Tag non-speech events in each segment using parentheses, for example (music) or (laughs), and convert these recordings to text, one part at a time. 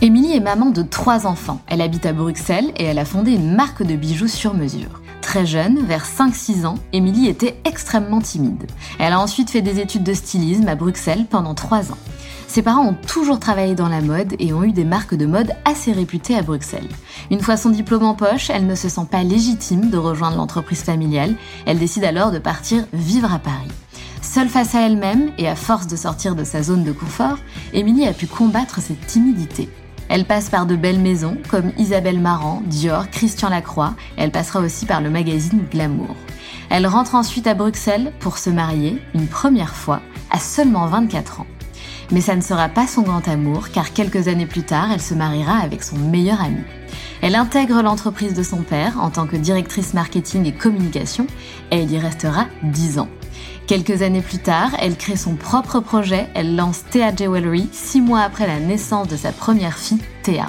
Émilie est maman de trois enfants. Elle habite à Bruxelles et elle a fondé une marque de bijoux sur mesure. Très jeune, vers 5-6 ans, Émilie était extrêmement timide. Elle a ensuite fait des études de stylisme à Bruxelles pendant 3 ans. Ses parents ont toujours travaillé dans la mode et ont eu des marques de mode assez réputées à Bruxelles. Une fois son diplôme en poche, elle ne se sent pas légitime de rejoindre l'entreprise familiale. Elle décide alors de partir vivre à Paris. Seule face à elle-même et à force de sortir de sa zone de confort, Émilie a pu combattre cette timidité. Elle passe par de belles maisons comme Isabelle Marant, Dior, Christian Lacroix elle passera aussi par le magazine Glamour. Elle rentre ensuite à Bruxelles pour se marier, une première fois, à seulement 24 ans. Mais ça ne sera pas son grand amour car quelques années plus tard, elle se mariera avec son meilleur ami. Elle intègre l'entreprise de son père en tant que directrice marketing et communication et elle y restera 10 ans. Quelques années plus tard, elle crée son propre projet, elle lance Thea Jewelry, six mois après la naissance de sa première fille, Thea.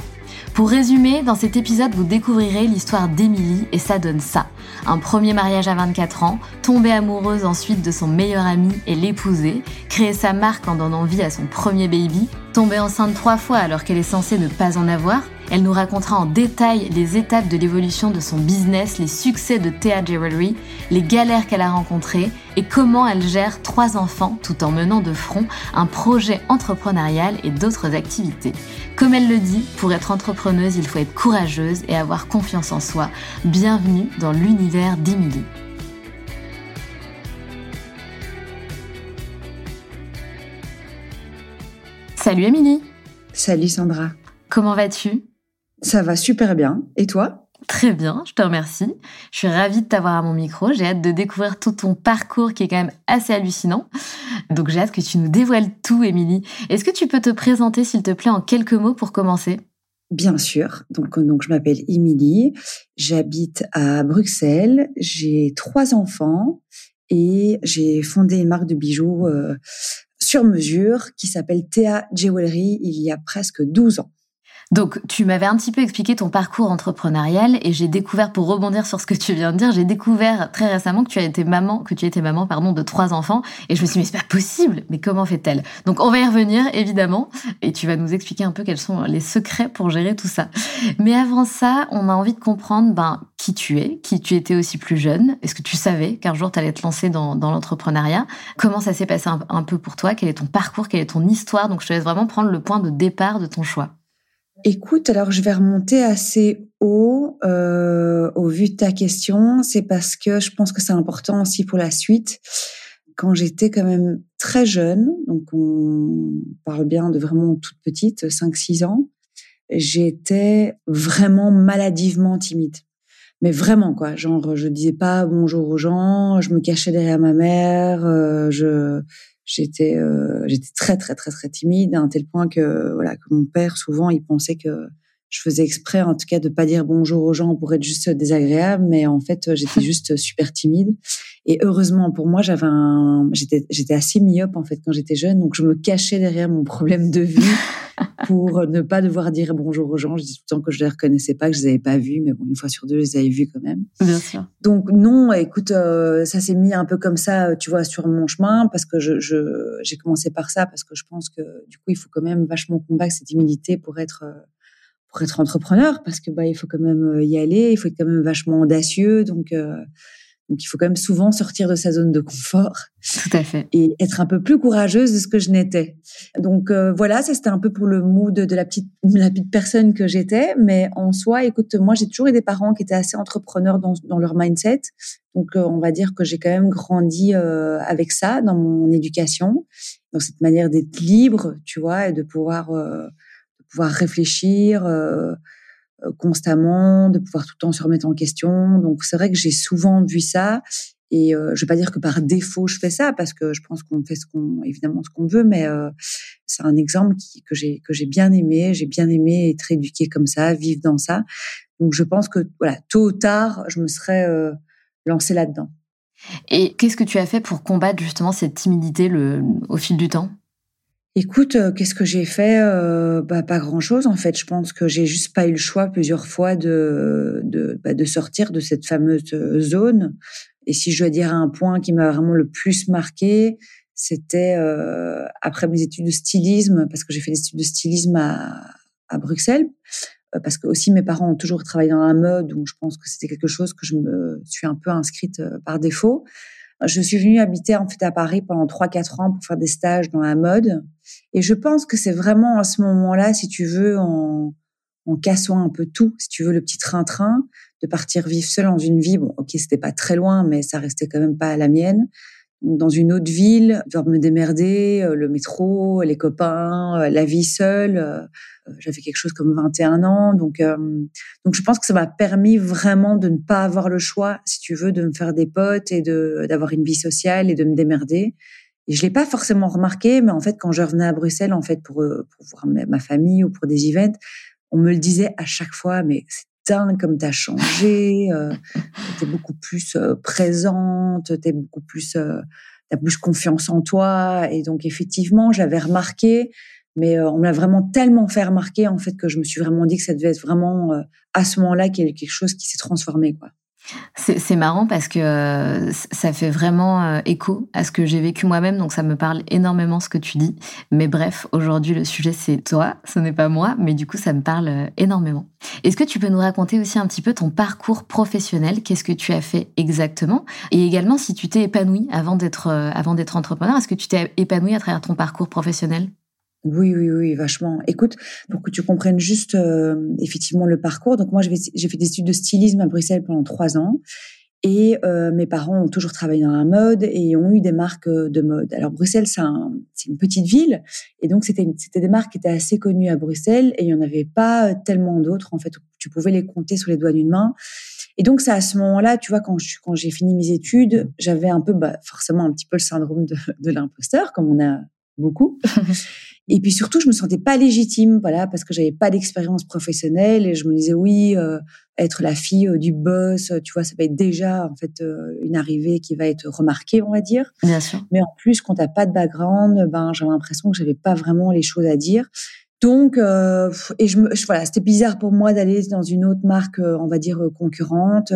Pour résumer, dans cet épisode, vous découvrirez l'histoire d'Emily et ça donne ça. Un premier mariage à 24 ans, tomber amoureuse ensuite de son meilleur ami et l'épouser, créer sa marque en donnant vie à son premier baby, tomber enceinte trois fois alors qu'elle est censée ne pas en avoir, elle nous racontera en détail les étapes de l'évolution de son business, les succès de Thea Jewelry, les galères qu'elle a rencontrées et comment elle gère trois enfants tout en menant de front un projet entrepreneurial et d'autres activités. Comme elle le dit, pour être entrepreneuse, il faut être courageuse et avoir confiance en soi. Bienvenue dans l'univers d'Emily. Salut Émilie Salut Sandra Comment vas-tu? Ça va super bien. Et toi? Très bien, je te remercie. Je suis ravie de t'avoir à mon micro. J'ai hâte de découvrir tout ton parcours qui est quand même assez hallucinant. Donc j'ai hâte que tu nous dévoiles tout, Émilie. Est-ce que tu peux te présenter, s'il te plaît, en quelques mots pour commencer? Bien sûr. Donc, donc je m'appelle Émilie. J'habite à Bruxelles. J'ai trois enfants et j'ai fondé une marque de bijoux euh, sur mesure qui s'appelle Thea Jewelry il y a presque 12 ans. Donc, tu m'avais un petit peu expliqué ton parcours entrepreneurial et j'ai découvert, pour rebondir sur ce que tu viens de dire, j'ai découvert très récemment que tu as été maman, que tu étais maman, pardon, de trois enfants et je me suis dit, mais c'est pas possible, mais comment fait-elle? Donc, on va y revenir, évidemment, et tu vas nous expliquer un peu quels sont les secrets pour gérer tout ça. Mais avant ça, on a envie de comprendre, ben, qui tu es, qui tu étais aussi plus jeune. Est-ce que tu savais qu'un jour tu allais te lancer dans, l'entrepreneuriat? Comment ça s'est passé un, un peu pour toi? Quel est ton parcours? Quelle est ton histoire? Donc, je te laisse vraiment prendre le point de départ de ton choix. Écoute, alors je vais remonter assez haut euh, au vu de ta question. C'est parce que je pense que c'est important aussi pour la suite. Quand j'étais quand même très jeune, donc on parle bien de vraiment toute petite, 5-6 ans, j'étais vraiment maladivement timide. Mais vraiment quoi, genre je disais pas bonjour aux gens, je me cachais derrière ma mère, euh, je j'étais euh, j'étais très très très très timide à un tel point que voilà que mon père souvent il pensait que je faisais exprès en tout cas de pas dire bonjour aux gens pour être juste désagréable, mais en fait j'étais (laughs) juste super timide. Et heureusement pour moi, j'avais un, j'étais, j'étais assez myope en fait quand j'étais jeune, donc je me cachais derrière mon problème de vue (laughs) pour ne pas devoir dire bonjour aux gens. Je dis tout le temps que je les reconnaissais pas, que je les avais pas vus, mais bon, une fois sur deux, je les avais vus quand même. Bien sûr. Donc non, écoute, euh, ça s'est mis un peu comme ça, tu vois, sur mon chemin, parce que je, je, j'ai commencé par ça, parce que je pense que du coup, il faut quand même vachement combattre cette timidité pour être euh, pour être entrepreneur parce que bah il faut quand même euh, y aller, il faut être quand même vachement audacieux donc euh, donc il faut quand même souvent sortir de sa zone de confort. Tout à fait. Et être un peu plus courageuse de ce que je n'étais. Donc euh, voilà, ça c'était un peu pour le mood de la petite la petite personne que j'étais, mais en soi, écoute, moi j'ai toujours eu des parents qui étaient assez entrepreneurs dans dans leur mindset. Donc on va dire que j'ai quand même grandi avec ça dans mon éducation, dans cette manière d'être libre, tu vois, et de pouvoir pouvoir réfléchir euh, euh, constamment, de pouvoir tout le temps se remettre en question. Donc c'est vrai que j'ai souvent vu ça. Et euh, je vais pas dire que par défaut je fais ça parce que je pense qu'on fait ce qu'on évidemment ce qu'on veut, mais euh, c'est un exemple que j'ai que j'ai bien aimé. J'ai bien aimé être éduquée comme ça, vivre dans ça. Donc je pense que voilà tôt ou tard je me serais euh, lancée là-dedans. Et qu'est-ce que tu as fait pour combattre justement cette timidité au fil du temps? Écoute, euh, qu'est-ce que j'ai fait euh, bah, Pas grand-chose en fait. Je pense que j'ai juste pas eu le choix plusieurs fois de de, bah, sortir de cette fameuse euh, zone. Et si je dois dire un point qui m'a vraiment le plus marqué, c'était après mes études de stylisme, parce que j'ai fait des études de stylisme à, à Bruxelles, parce que aussi mes parents ont toujours travaillé dans la mode, donc je pense que c'était quelque chose que je me suis un peu inscrite par défaut. Je suis venue habiter en fait à Paris pendant 3-4 ans pour faire des stages dans la mode. Et je pense que c'est vraiment à ce moment-là, si tu veux, en, en cassant un peu tout, si tu veux, le petit train-train, de partir vivre seule dans une vie. Bon, ok, c'était pas très loin, mais ça restait quand même pas la mienne dans une autre ville, devoir me démerder, euh, le métro, les copains, euh, la vie seule. Euh, j'avais quelque chose comme 21 ans, donc donc je pense que ça m'a permis vraiment de ne pas avoir le choix, si tu veux, de me faire des potes et de d'avoir une vie sociale et de me démerder. Et je l'ai pas forcément remarqué, mais en fait, quand je revenais à Bruxelles, en fait, pour pour voir ma famille ou pour des events, on me le disait à chaque fois, mais c'est comme tu as changé, euh, tu es beaucoup plus euh, présente, tu beaucoup plus, euh, as plus confiance en toi. Et donc, effectivement, j'avais remarqué, mais euh, on m'a vraiment tellement fait remarquer, en fait, que je me suis vraiment dit que ça devait être vraiment à ce moment-là qu'il y a quelque chose qui s'est transformé, quoi. C'est marrant parce que euh, ça fait vraiment euh, écho à ce que j'ai vécu moi-même, donc ça me parle énormément ce que tu dis. Mais bref, aujourd'hui le sujet c'est toi, ce n'est pas moi, mais du coup ça me parle euh, énormément. Est-ce que tu peux nous raconter aussi un petit peu ton parcours professionnel? Qu'est-ce que tu as fait exactement? Et également si tu t'es épanoui avant d'être avant d'être entrepreneur, est-ce que tu t'es épanoui à travers ton parcours professionnel? Oui, oui, oui, vachement. Écoute, pour que tu comprennes juste euh, effectivement le parcours. Donc moi, j'ai fait des études de stylisme à Bruxelles pendant trois ans. Et euh, mes parents ont toujours travaillé dans la mode et ont eu des marques euh, de mode. Alors Bruxelles, c'est un, une petite ville, et donc c'était des marques qui étaient assez connues à Bruxelles, et il y en avait pas tellement d'autres. En fait, tu pouvais les compter sur les doigts d'une main. Et donc c'est à ce moment-là, tu vois, quand quand j'ai fini mes études, j'avais un peu, bah, forcément, un petit peu le syndrome de, de l'imposteur, comme on a beaucoup. (laughs) Et puis surtout, je me sentais pas légitime, voilà, parce que j'avais pas d'expérience professionnelle et je me disais oui, euh, être la fille euh, du boss, tu vois, ça va être déjà en fait euh, une arrivée qui va être remarquée, on va dire. Bien sûr. Mais en plus, quand t'as pas de background, ben j'ai l'impression que j'avais pas vraiment les choses à dire. Donc, euh, et je me, voilà, c'était bizarre pour moi d'aller dans une autre marque, euh, on va dire euh, concurrente,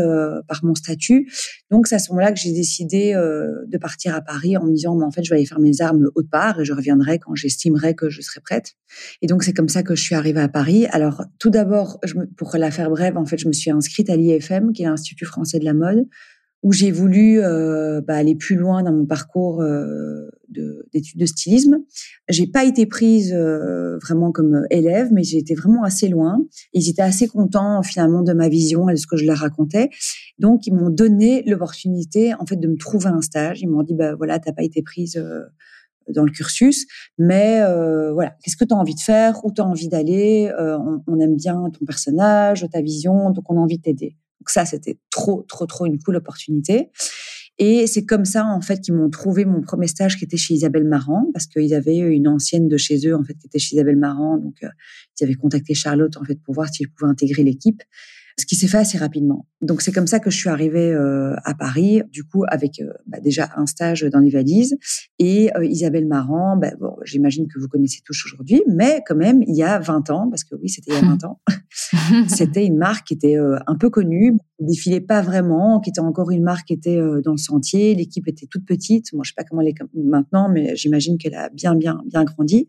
par mon statut. Donc, c'est à ce moment-là que j'ai décidé de partir à Paris en me disant, mais en fait, je vais aller faire mes armes autre part et je reviendrai quand j'estimerai que je serai prête. Et donc, c'est comme ça que je suis arrivée à Paris. Alors, tout d'abord, pour la faire brève, en fait, je me suis inscrite à l'IFM, qui est l'Institut français de la mode, où j'ai voulu euh, bah, aller plus loin dans mon parcours euh, d'études de, stylisme. J'ai pas été prise euh, vraiment comme élève, mais j'ai été vraiment assez loin. Ils étaient assez contents finalement de ma vision et de ce que je leur racontais. Donc ils m'ont donné l'opportunité en fait de me trouver un stage. Ils m'ont dit bah voilà t'as pas été prise dans le cursus, mais voilà, qu'est-ce que tu as envie de faire, où tu as envie d'aller, on, on, aime bien ton personnage, ta vision, donc on a envie de t'aider. Donc ça, c'était trop, trop, trop une cool opportunité. Et c'est comme ça, en fait, qu'ils m'ont trouvé mon premier stage qui était chez Isabelle Marant, parce qu'ils avaient une ancienne de chez eux, en fait, qui était chez Isabelle Marant. Donc, euh, ils avaient contacté Charlotte, en fait, pour voir s'ils pouvaient intégrer l'équipe ce qui s'est fait assez rapidement. Donc c'est comme ça que je suis arrivée euh, à Paris, du coup avec euh, bah, déjà un stage dans les valises et euh, Isabelle Marant. Bah, bon, j'imagine que vous connaissez tous aujourd'hui, mais quand même il y a 20 ans, parce que oui c'était il y a 20 ans, (laughs) c'était une marque qui était un peu connue, qui défilait pas vraiment, qui était encore une marque qui était dans le sentier. L'équipe était toute petite. Moi je sais pas comment elle est maintenant, mais j'imagine qu'elle a bien bien bien grandi.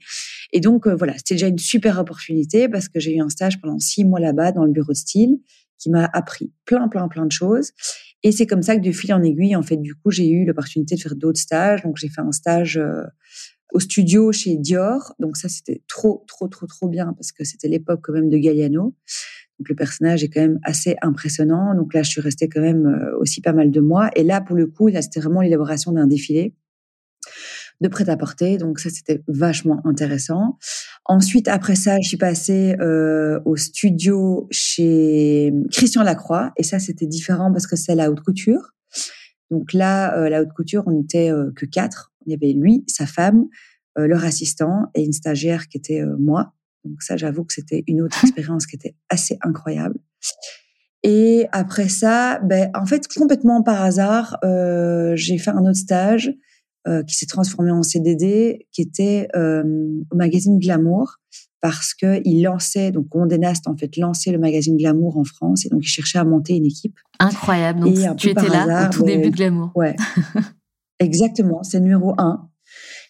Et donc voilà, c'était déjà une super opportunité parce que j'ai eu un stage pendant six mois là-bas dans le bureau de style qui m'a appris plein, plein, plein de choses. Et c'est comme ça que de fil en aiguille, en fait, du coup, j'ai eu l'opportunité de faire d'autres stages. Donc, j'ai fait un stage euh, au studio chez Dior. Donc, ça, c'était trop, trop, trop, trop bien parce que c'était l'époque quand même de Galliano. Donc, le personnage est quand même assez impressionnant. Donc là, je suis restée quand même euh, aussi pas mal de mois. Et là, pour le coup, là, c'était vraiment l'élaboration d'un défilé de prêt-à-porter. Donc ça, c'était vachement intéressant. Ensuite, après ça, je suis passée euh, au studio chez Christian Lacroix. Et ça, c'était différent parce que c'est la haute couture. Donc là, euh, la haute couture, on n'était euh, que quatre. Il y avait lui, sa femme, leur assistant et une stagiaire qui était moi. Donc ça, j'avoue que c'était une autre (laughs) expérience qui était assez incroyable. Et après ça, ben, en fait, complètement par hasard, j'ai fait un autre stage euh, qui s'est transformé en CDD, qui était euh, au magazine Glamour, parce que il lançait, donc Condé Nast en fait lançait le magazine Glamour en France, et donc il cherchait à monter une équipe. Incroyable, donc tu étais là au tout début de Glamour. Ouais, (laughs) exactement, c'est numéro un.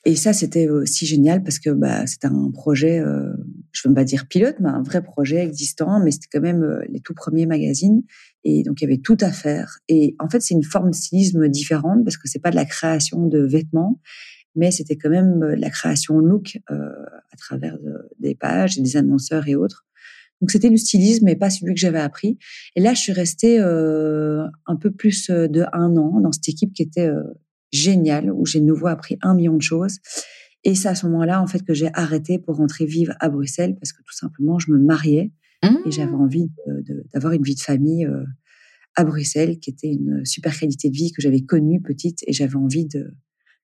Et ça, c'était aussi génial parce que bah, c'était un projet, euh, je ne veux pas dire pilote, mais un vrai projet existant, mais c'était quand même euh, les tout premiers magazines. Et donc, il y avait tout à faire. Et en fait, c'est une forme de stylisme différente parce que c'est pas de la création de vêtements, mais c'était quand même euh, la création look euh, à travers des pages et des annonceurs et autres. Donc, c'était du stylisme, mais pas celui que j'avais appris. Et là, je suis restée euh, un peu plus de un an dans cette équipe qui était génial où j'ai de nouveau appris un million de choses. Et c'est à ce moment-là, en fait, que j'ai arrêté pour rentrer vivre à Bruxelles parce que tout simplement, je me mariais et j'avais mmh. envie d'avoir une vie de famille euh, à Bruxelles qui était une super qualité de vie que j'avais connue petite et j'avais envie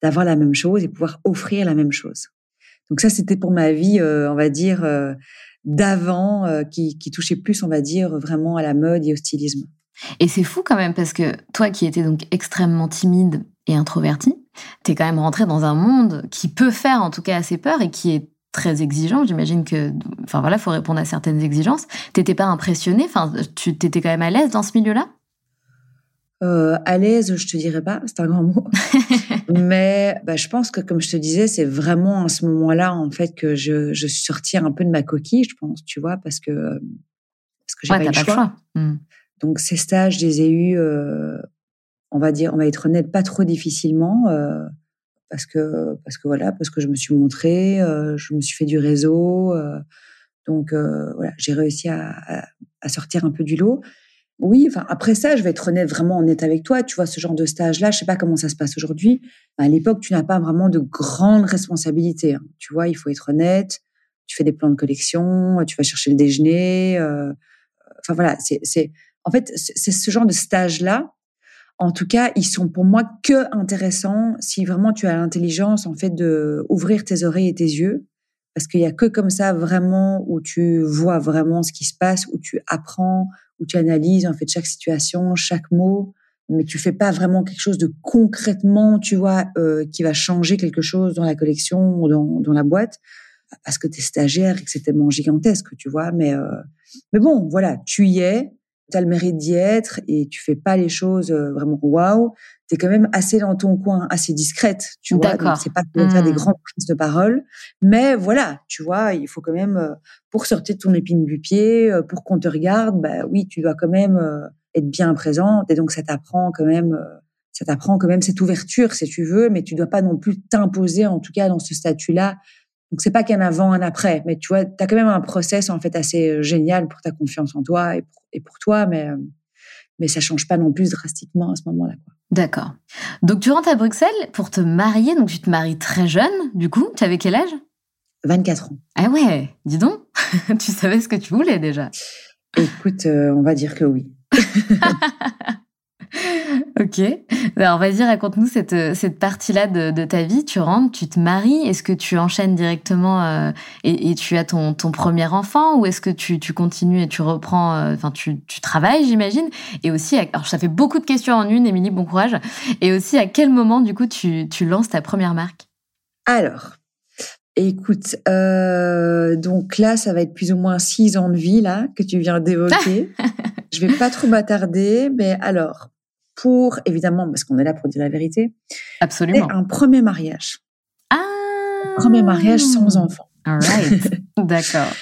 d'avoir la même chose et pouvoir offrir la même chose. Donc ça, c'était pour ma vie, euh, on va dire, euh, d'avant, qui, qui touchait plus, on va dire, vraiment à la mode et au stylisme. Et c'est fou quand même parce que toi qui étais donc extrêmement timide et introverti, t'es quand même rentré dans un monde qui peut faire en tout cas assez peur et qui est très exigeant. J'imagine que, enfin voilà, faut répondre à certaines exigences. T'étais pas impressionné? Enfin, tu t'étais quand même à l'aise dans ce milieu-là? Euh, à l'aise, je te dirais pas, c'est un grand mot. (laughs) Mais bah, je pense que, comme je te disais, c'est vraiment à ce moment-là, en fait, que je, je suis sortie un peu de ma coquille, je pense, tu vois, parce que parce que j'ai pas, eu le choix. Hmm. Donc ces stages, je les ai eus euh, on va dire, on va être honnête, pas trop difficilement, euh, parce que parce que voilà, parce que je me suis montrée, euh, je me suis fait du réseau, euh, donc voilà, j'ai réussi à, sortir un peu du lot. Oui, enfin après ça, je vais être honnête, vraiment honnête avec toi. Tu vois, ce genre de stage-là, je sais pas comment ça se passe aujourd'hui. À l'époque, tu n'as pas vraiment de grandes responsabilités. Hein. Tu vois, il faut être honnête. Tu fais des plans de collection, tu vas chercher le déjeuner. enfin voilà, c'est en fait c'est ce genre de stage-là en tout cas, ils sont pour moi que intéressants si vraiment tu as l'intelligence en fait de ouvrir tes oreilles et tes yeux, parce qu'il y a que comme ça vraiment où tu vois vraiment ce qui se passe, où tu apprends, où tu analyses en fait chaque situation, chaque mot, mais tu fais pas vraiment quelque chose de concrètement, tu vois, euh, qui va changer quelque chose dans la collection ou dans, dans la boîte, parce que tu es stagiaire et que c'est tellement gigantesque, tu vois. Mais euh, mais bon, voilà, tu y es tu as le mérite d'y être et tu fais pas les choses euh, vraiment waouh, tu es quand même assez dans ton coin, assez discrète, tu vois. Donc c'est pas de faire des mmh. grandes prises de parole, mais voilà, tu vois, il faut quand même euh, pour sortir de ton épine du pied, euh, pour qu'on te regarde, bah oui, tu dois quand même être bien présente et donc ça t'apprend quand même ça t'apprend quand même cette ouverture si tu veux, mais tu dois pas non plus t'imposer en tout cas dans ce statut-là donc c'est pas qu'un avant, un après, mais tu vois, tu as quand même un process en fait assez euh, génial pour ta confiance en toi et pour, toi, mais euh, mais ça change pas non plus drastiquement à ce moment-là. D'accord. Donc tu rentres à Bruxelles pour te marier, donc tu te maries très jeune, du coup, tu avais quel âge? 24 ans. Ah ouais, dis donc, (laughs) tu savais ce que tu voulais déjà. Écoute, euh, on va dire que oui. (laughs) (laughs) ok. Alors vas-y, raconte-nous cette, cette partie-là de, ta vie. Tu rentres, tu te maries. Est-ce que tu enchaînes directement euh, et, tu as ton, ton premier enfant ou est-ce que tu, tu, continues et tu reprends, euh, enfin tu, tu travailles, j'imagine? Et aussi, alors ça fait beaucoup de questions en une, Émilie, bon courage. Et aussi, à quel moment du coup tu, tu lances ta première marque? Alors, Écoute, euh, donc là, ça va être plus ou moins six ans de vie là que tu viens d'évoquer. (laughs) je vais pas trop m'attarder, mais alors, pour évidemment, parce qu'on est là pour dire la vérité, absolument, un premier mariage. Ah, premier mariage sans enfant. Right. (laughs) D'accord.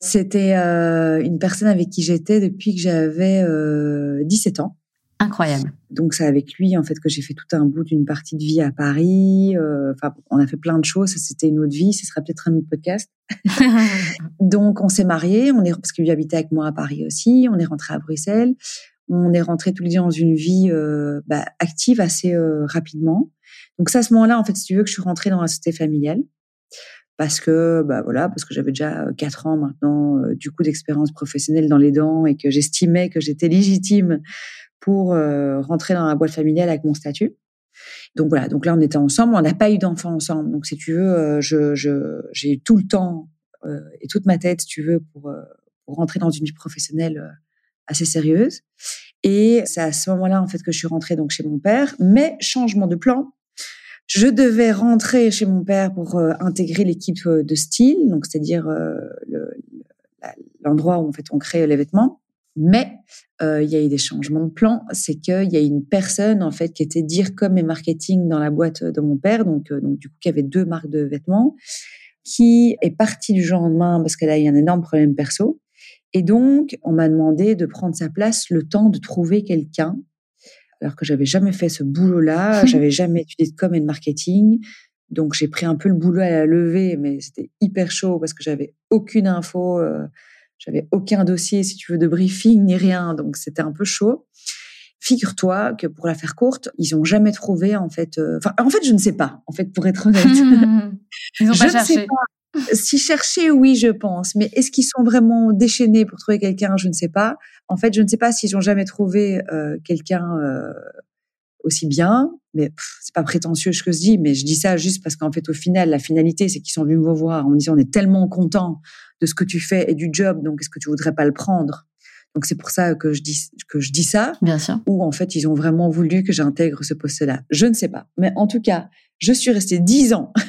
C'était euh, une personne avec qui j'étais depuis que j'avais euh, 17 ans. Incroyable. Donc c'est avec lui en fait que j'ai fait tout un bout d'une partie de vie à Paris. Euh, enfin, on a fait plein de choses. C'était une autre vie. Ce sera peut-être un autre podcast. (laughs) Donc on s'est mariés. On est parce qu'il habitait avec moi à Paris aussi. On est rentré à Bruxelles. On est rentré tous les deux dans une vie euh, bah, active assez euh, rapidement. Donc c'est à ce moment-là en fait, si tu veux, que je suis rentrée dans la société familiale parce que bah voilà parce que j'avais déjà quatre ans maintenant du coup d'expérience professionnelle dans les dents et que j'estimais que j'étais légitime pour euh, rentrer dans la boîte familiale avec mon statut. Donc voilà, donc là on était ensemble, on n'a pas eu d'enfants ensemble. Donc si tu veux, euh, j'ai tout le temps euh, et toute ma tête, si tu veux, pour rentrer dans une vie professionnelle assez sérieuse. Et c'est à ce moment-là en fait que je suis rentrée donc chez mon père. Mais changement de plan, je devais rentrer chez mon père pour intégrer l'équipe de style, donc c'est-à-dire l'endroit où en fait on crée les vêtements. Mais euh, il y a eu des changements de plan. C'est qu'il y a une personne en fait qui était dire comme et marketing dans la boîte de mon père, donc euh, donc du coup qui avait deux marques de vêtements, qui est partie du jour au lendemain parce qu'elle a eu un énorme problème perso. Et donc on m'a demandé de prendre sa place le temps de trouver quelqu'un. Alors que j'avais jamais fait ce boulot-là, (laughs) j'avais jamais étudié de com et de marketing. Donc j'ai pris un peu le boulot à la levée, mais c'était hyper chaud parce que j'avais aucune info. Euh, j'avais aucun dossier, si tu veux, de briefing ni rien, donc c'était un peu chaud. Figure-toi que pour la faire courte, ils ont jamais trouvé en fait. Euh, en fait, je ne sais pas. En fait, pour être honnête, (laughs) ils n'ont (laughs) pas cherché. Si chercher, oui, je pense. Mais est-ce qu'ils sont vraiment déchaînés pour trouver quelqu'un? Je ne sais pas. En fait, je ne sais pas s'ils ont jamais trouvé euh, quelqu'un euh, aussi bien. Mais c'est pas prétentieux ce que je dis, mais je dis ça juste parce qu'en fait, au final, la finalité, c'est qu'ils sont venus me voir en me disant on est tellement content de ce que tu fais et du job, donc est-ce que tu voudrais pas le prendre? Donc c'est pour ça que je dis que je dis ça. Bien sûr. Ou en fait ils ont vraiment voulu que j'intègre ce poste-là. Je ne sais pas, mais en tout cas, je suis restée dix ans. (laughs)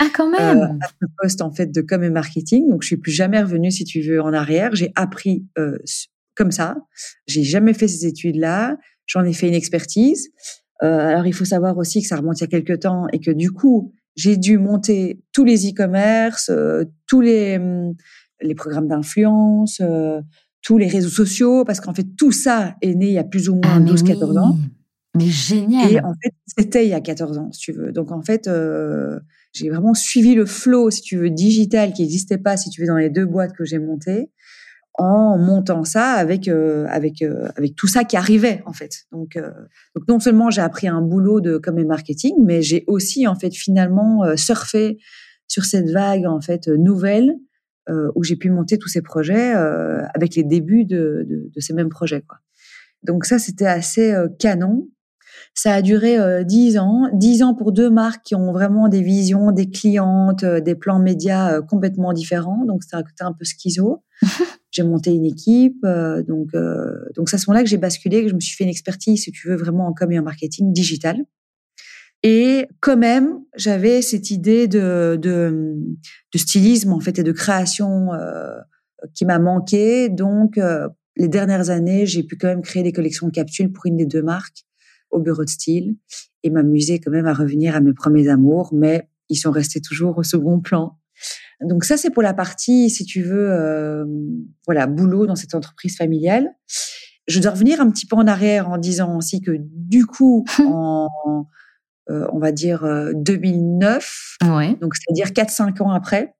Ah quand même. Euh, à ce poste en fait de com et marketing, donc je suis plus jamais revenue si tu veux en arrière. J'ai appris euh, comme ça. J'ai jamais fait ces études-là. J'en ai fait une expertise. Euh, alors il faut savoir aussi que ça remonte il y a quelques temps et que du coup j'ai dû monter tous les e-commerce, euh, tous les, hum, les programmes d'influence, euh, tous les réseaux sociaux, parce qu'en fait, tout ça est né il y a plus ou moins 12-14 ah, ans. Mais génial. Et en fait, c'était il y a 14 ans, si tu veux. Donc en fait, euh, j'ai vraiment suivi le flow, si tu veux, digital qui n'existait pas, si tu veux, dans les deux boîtes que j'ai montées en montant ça avec euh, avec euh, avec tout ça qui arrivait en fait. Donc euh, donc non seulement j'ai appris un boulot de com et marketing, mais j'ai aussi en fait finalement surfé sur cette vague en fait nouvelle où j'ai pu monter tous ces projets avec les débuts de, de, de, ces mêmes projets quoi. Donc ça c'était assez canon. Ça a duré dix ans, dix ans pour deux marques qui ont vraiment des visions, des clientes, des plans médias complètement différents. Donc c'est un peu schizo. (laughs) j'ai monté une équipe. Euh, donc, euh, donc c'est à ce moment-là que j'ai basculé, que je me suis fait une expertise, si tu veux, vraiment en com et en marketing digital. Et quand même, j'avais cette idée de, de, de, stylisme en fait et de création euh, qui m'a manqué. Donc, les dernières années, j'ai pu quand même créer des collections de capsules pour une des deux marques au bureau de style et m'amuser quand même à revenir à mes premiers amours, mais ils sont restés toujours au second plan. Donc ça, c'est pour la partie, si tu veux, euh, voilà, boulot dans cette entreprise familiale. Je dois revenir un petit peu en arrière en disant aussi que du coup, (laughs) en, euh, on va dire 2009, euh, donc c'est-à-dire 4-5 ans après,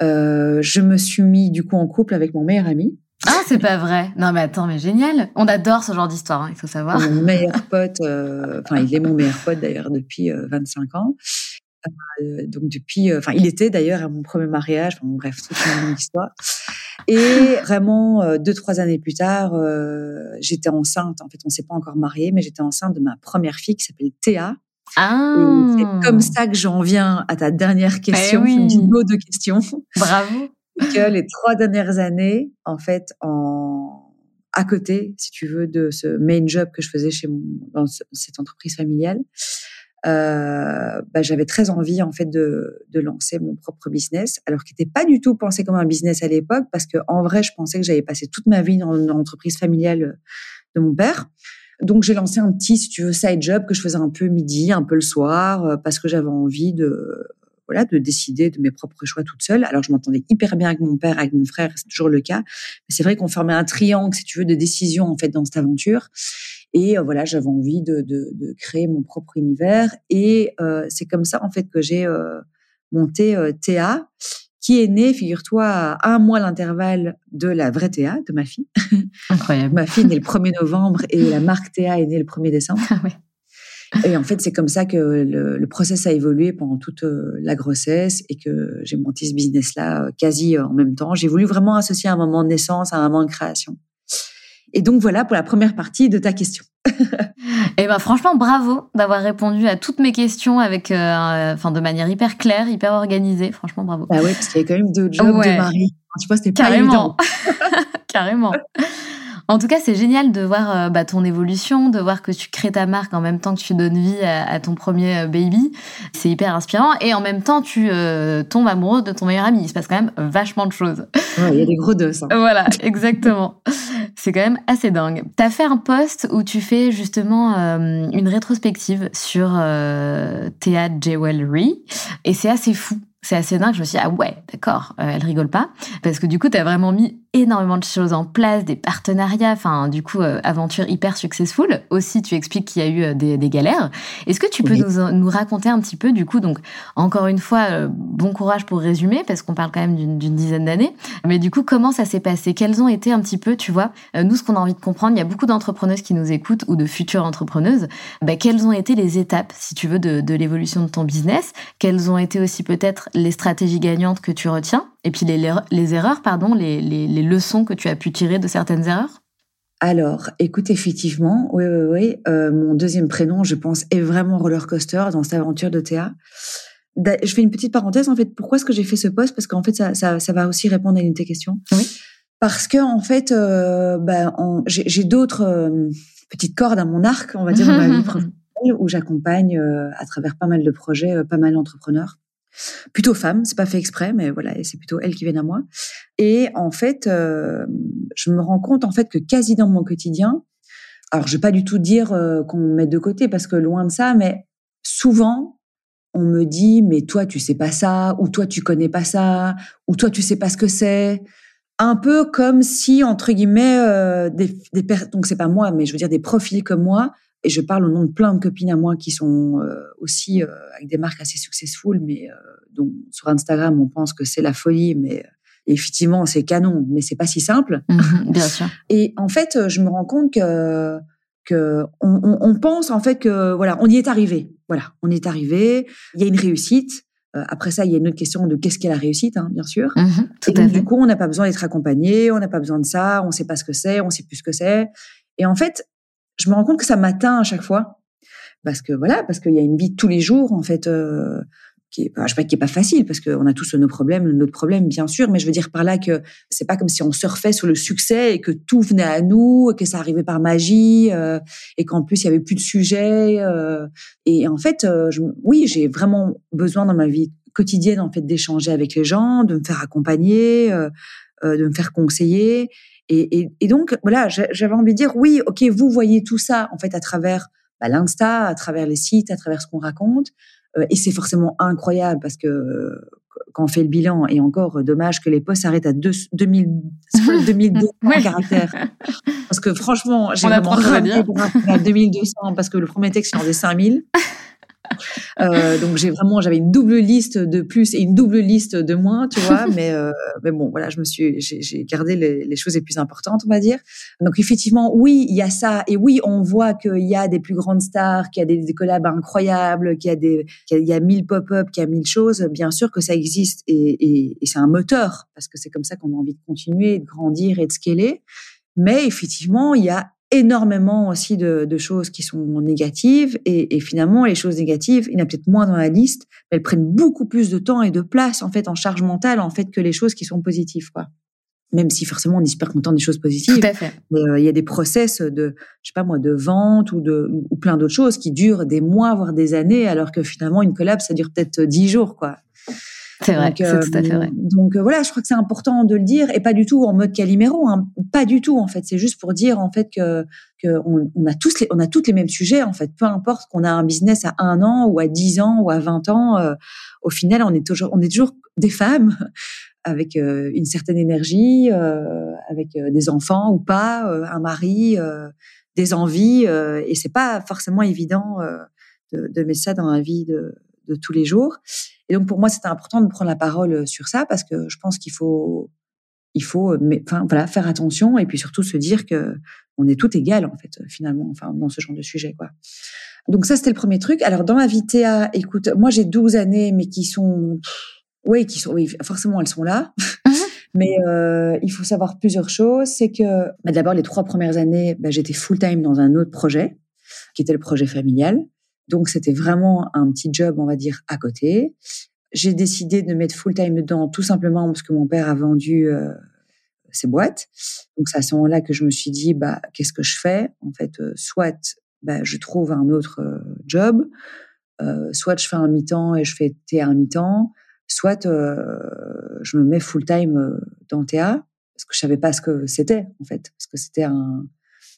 je me suis mis du coup en couple avec mon meilleur ami. Ah, c'est pas vrai. Non, mais attends, mais génial. On adore ce genre d'histoire, hein, il faut savoir. Mon meilleur pote, enfin, il est mon meilleur pote d'ailleurs depuis 25 ans. Euh, donc depuis, enfin, il était d'ailleurs à mon premier mariage. Enfin, bref, c'est une longue histoire. Et vraiment, deux trois années plus tard, j'étais enceinte. En fait, on s'est pas encore mariés, mais j'étais enceinte de ma première fille qui s'appelle Théa. Ah. C'est comme ça que j'en viens à ta dernière Eh question, oui. une de questions. Bravo. Que (laughs) les trois dernières années, en fait, en à côté, si tu veux, de ce main job que je faisais chez mon dans ce- cette entreprise familiale, euh, bah, j'avais très envie en fait de, de lancer mon propre business, alors qu'il n'était pas du tout pensé comme un business à l'époque, parce que en vrai, je pensais que j'allais passer toute ma vie dans l'entreprise familiale de mon père. Donc j'ai lancé un petit, si tu veux, side job que je faisais un peu midi, un peu le soir, euh, parce que j'avais envie de voilà de décider de mes propres choix toute seule. Alors je m'entendais hyper bien avec mon père, avec mon frère, c'est toujours le cas. Mais c'est vrai qu'on formait un triangle, si tu veux, de décision en fait dans cette aventure. Et euh, voilà, j'avais envie de, de, de, créer mon propre univers. Et euh, c'est comme ça en fait que j'ai euh, monté Théa, qui est née, figure-toi, à un mois l'intervalle de la vraie Théa, de ma fille. Incroyable. (laughs) ma fille est née le 1er novembre et la marque Théa est née le 1er décembre. Ah ouais. Et en fait, c'est comme ça que le, le, process a évolué pendant toute euh, la grossesse et que j'ai monté ce business-là euh, quasi en même temps. J'ai voulu vraiment associer un moment de naissance à un moment de création. Et donc voilà pour la première partie de ta question. (laughs) Et ben franchement, bravo d'avoir répondu à toutes mes questions avec, euh, enfin de manière hyper claire, hyper organisée. Franchement, bravo. Bah ouais, parce qu'il y avait quand même deux jobs Ouais. de mari. Tu vois, c'était pas Carrément. évident. (laughs) Carrément. (laughs) En tout cas, c'est génial de voir euh, bah, ton évolution, de voir que tu crées ta marque en même temps que tu donnes vie à, à ton premier euh, baby. C'est hyper inspirant. Et en même temps, tu euh, tombes amoureux de ton meilleur ami. Il se passe quand même vachement de choses. Ouais, il y a des gros dos. Hein. (laughs) Voilà, exactement. C'est quand même assez dingue. Tu as fait un post où tu fais justement euh, une rétrospective sur euh, Théa Jewelry. Et c'est assez fou. C'est assez dingue. Je me suis dit, ah ouais, d'accord, euh, elle rigole pas. Parce que du coup, tu as vraiment mis énormément de choses en place, des partenariats, enfin, du coup, euh, aventure hyper successful. Aussi, tu expliques qu'il y a eu euh, des, des galères. Est-ce que tu peux Oui. nous, nous raconter un petit peu, du coup, donc, encore une fois, euh, bon courage pour résumer, parce qu'on parle quand même d'une dizaine d'années. Mais du coup, comment ça s'est passé? Quels ont été un petit peu, tu vois, nous, ce qu'on a envie de comprendre, il y a beaucoup d'entrepreneuses qui nous écoutent ou de futures entrepreneuses. Bah, quelles ont été les étapes, si tu veux, de, de l'évolution de ton business? Quelles ont été aussi peut-être les stratégies gagnantes que tu retiens Et puis les, erreurs, pardon, les, les, les leçons que tu as pu tirer de certaines erreurs? Alors, écoute, effectivement, oui, oui, oui. Euh, mon deuxième prénom, je pense, est vraiment roller coaster dans cette aventure de Théa. Je fais une petite parenthèse, en fait. Pourquoi est-ce que j'ai fait ce post Parce qu'en fait, ça, ça, ça va aussi répondre à une de tes questions. Oui. Parce que, en fait, euh, ben, en- j'ai d'autres euh, petites cordes à mon arc, on va dire, dans ma vie où j'accompagne euh, à travers pas mal de projets, euh, pas mal d'entrepreneurs. Plutôt femmes, c'est pas fait exprès, mais voilà, c'est plutôt elles qui viennent à moi. Et en fait, euh, je me rends compte en fait que quasi dans mon quotidien, alors je vais pas du tout dire euh, qu'on me met de côté parce que loin de ça, mais souvent on me dit mais toi tu sais pas ça ou toi tu connais pas ça ou toi tu sais pas ce que c'est. Un peu comme si entre guillemets euh, des, des donc c'est pas moi mais je veux dire des profils comme moi et je parle au nom de plein de copines à moi qui sont euh, aussi euh, avec des marques assez successful mais euh, dont sur Instagram on pense que c'est la folie mais euh, effectivement c'est canon mais c'est pas si simple (laughs) Mhm, Bien sûr. et en fait, je me rends compte que que on, on, on pense en fait que voilà, on y est arrivé. Voilà, on y est arrivé. Il y a une réussite. Après ça, il y a une autre question de qu'est-ce qu'est la réussite, hein, bien sûr. Mhm, tout Et à donc, fait. du coup, on n'a pas besoin d'être accompagné, on n'a pas besoin de ça, on sait pas ce que c'est, on sait plus ce que c'est. Et en fait, je me rends compte que ça m'atteint à chaque fois. Parce que voilà, parce qu'il y a une vie tous les jours, en fait, euh, qui est, je sais pas, qui est pas facile, parce qu'on a tous nos problèmes, notre problème, bien sûr, mais je veux dire par là que c'est pas comme si on surfait sur le succès et que tout venait à nous, et que ça arrivait par magie, euh, et qu'en plus il y avait plus de sujets. euh, et en fait, euh, je- oui, j'ai vraiment besoin dans ma vie quotidienne en fait d'échanger avec les gens, de me faire accompagner, euh, euh, de me faire conseiller. Et, et, et donc voilà, j'a- j'avais envie de dire oui, ok, vous voyez tout ça en fait à travers bah, l'insta, à travers les sites, à travers ce qu'on raconte, Euh, et c'est forcément incroyable parce que euh, quand on fait le bilan, et encore euh, dommage que les posts s'arrêtent à deux, 2000, 2200 (laughs) Ouais. caractères. Parce que franchement, (laughs) j'ai vraiment dire. pour un- à 2200 parce que le premier texte, il en faisait 5000. Euh, donc j'ai vraiment, j'avais une double liste de plus et une double liste de moins, tu vois. (laughs) mais euh, mais bon, voilà, je me suis, j'ai gardé les, les, choses les plus importantes, on va dire. Donc effectivement, oui, il y a ça, et oui, on voit qu'il y a des plus grandes stars, qu'il y a des, des collabs incroyables, qu'il y a des, qu'il y a mille pop-up, qu'il y a mille choses. Bien sûr que ça existe et, et, et c'est un moteur parce que c'est comme ça qu'on a envie de continuer, de grandir et de scaler. Mais effectivement, il y a énormément aussi de, de, choses qui sont négatives et, et, finalement les choses négatives il y en a peut-être moins dans la liste mais elles prennent beaucoup plus de temps et de place en fait en charge mentale en fait que les choses qui sont positives quoi même si forcément on est super content des choses positives Tout à fait. mais euh, il y a des process de je sais pas moi de vente ou de ou plein d'autres choses qui durent des mois voire des années alors que finalement une collab ça dure peut-être dix jours quoi c'est vrai, c'est tout à fait vrai. Donc euh, voilà, je crois que c'est important de le dire et pas du tout en mode Calimero, hein, pas du tout en fait. C'est juste pour dire en fait que, que on, on, a tous les, on a toutes les mêmes sujets en fait. Peu importe qu'on a un business à un an ou à dix ans ou à vingt ans, euh, au final on est toujours, on est toujours des femmes (laughs) avec euh, une certaine énergie, euh, avec euh, des enfants ou pas, un mari, des envies et c'est pas forcément évident de, de mettre ça dans la vie de, de tous les jours. Et donc pour moi, c'était important de prendre la parole euh, sur ça parce que je pense qu'il faut, il faut, euh, mais, enfin voilà, faire attention et puis surtout se dire que on est tout égal en fait finalement, enfin dans ce genre de sujet quoi. Donc ça c'était le premier truc. Alors dans la vie TA, écoute, moi j'ai 12 années mais qui sont, oui, qui sont, oui, forcément elles sont là. Mhm. Mais euh, il faut savoir plusieurs choses. C'est que bah, d'abord les trois premières années, bah, j'étais full time dans un autre projet, qui était le projet familial. Donc c'était vraiment un petit job, on va dire, à côté. J'ai décidé de mettre full time dedans, tout simplement parce que mon père a vendu euh, ses boîtes. Donc c'est à ce moment-là que je me suis dit, bah qu'est-ce que je fais? En fait, euh, soit bah, je trouve un autre euh, job, euh, soit je fais un mi-temps et je fais TA mi-temps, soit je me mets full time dans TA parce que je savais pas ce que c'était en fait, parce que c'était un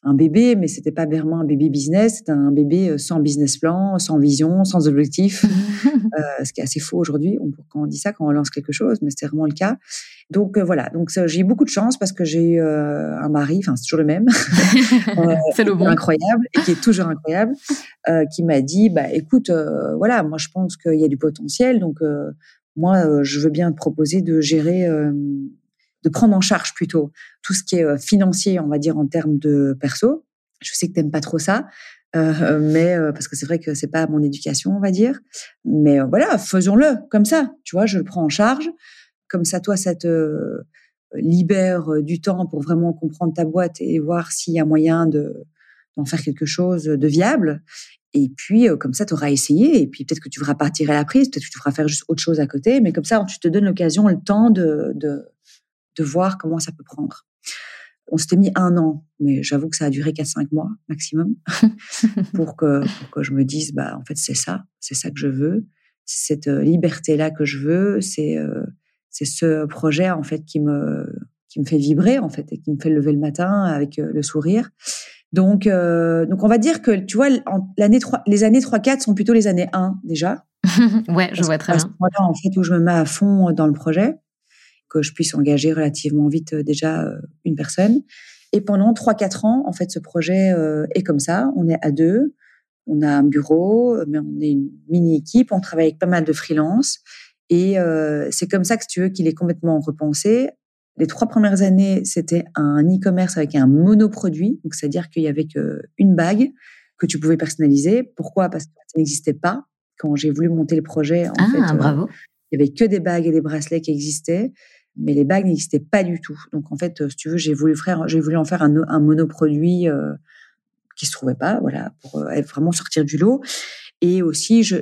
un bébé, mais c'était pas vraiment un bébé business, c'était un bébé euh, sans business plan, sans vision, sans objectif, (laughs) euh, ce qui est assez faux aujourd'hui quand on dit ça, quand on lance quelque chose, mais c'était vraiment le cas. Donc euh, voilà, donc j'ai eu beaucoup de chance parce que j'ai eu euh, un mari, enfin c'est toujours le même, (laughs) (laughs) c'est le bon. incroyable et qui est toujours incroyable, qui m'a dit bah écoute, voilà, moi je pense qu'il y a du potentiel, donc moi je veux bien te proposer de gérer de prendre en charge plutôt tout ce qui est euh, financier, on va dire en termes de perso. Je sais que t'aimes pas trop ça, euh, mais euh, parce que c'est vrai que c'est pas mon éducation, on va dire. Mais voilà, faisons-le comme ça. Tu vois, je le prends en charge. Comme ça, toi, ça te libère du temps pour vraiment comprendre ta boîte et voir s'il y a moyen de d'en faire quelque chose de viable. Et puis, comme ça, tu auras essayé. Et puis, peut-être que tu feras partir à la prise. Peut-être que tu feras faire juste autre chose à côté. Mais comme ça, tu te donnes l'occasion, le temps de, de, de voir comment ça peut prendre. On s'était mis un an, mais j'avoue que ça a duré 4-5 mois maximum (laughs) pour, que, pour que je me dise, bah, en fait, c'est ça, c'est ça que je veux, cette euh, liberté-là que je veux, c'est euh, c'est ce projet, en fait, qui me, qui me fait vibrer, en fait, et qui me fait lever le matin avec euh, le sourire. Donc, donc on va dire que, tu vois, l'année 3, les années 3-4 sont plutôt les années 1 déjà. (laughs) ouais, je vois très bien. en fait, où je me mets à fond dans le projet que je puisse engager relativement vite euh, déjà euh, une personne. Et pendant trois quatre ans, en fait, ce projet euh, est comme ça. On est à deux, on a un bureau, mais on est une mini équipe. On travaille avec pas mal de freelance, et c'est comme ça que tu veux qu'il est complètement repensé. Les trois premières années, c'était un e-commerce avec un monoproduit, donc c'est-à-dire qu'il y avait qu'une bague que tu pouvais personnaliser. Pourquoi? Parce que ça n'existait pas quand j'ai voulu monter le projet. En ah, bravo. il y avait que des bagues et des bracelets qui existaient mais les bagues n'existaient pas du tout. Donc en fait, si tu veux, j'ai voulu en faire un, monoproduit euh, qui se trouvait pas, voilà, pour euh, vraiment sortir du lot. Et aussi, je,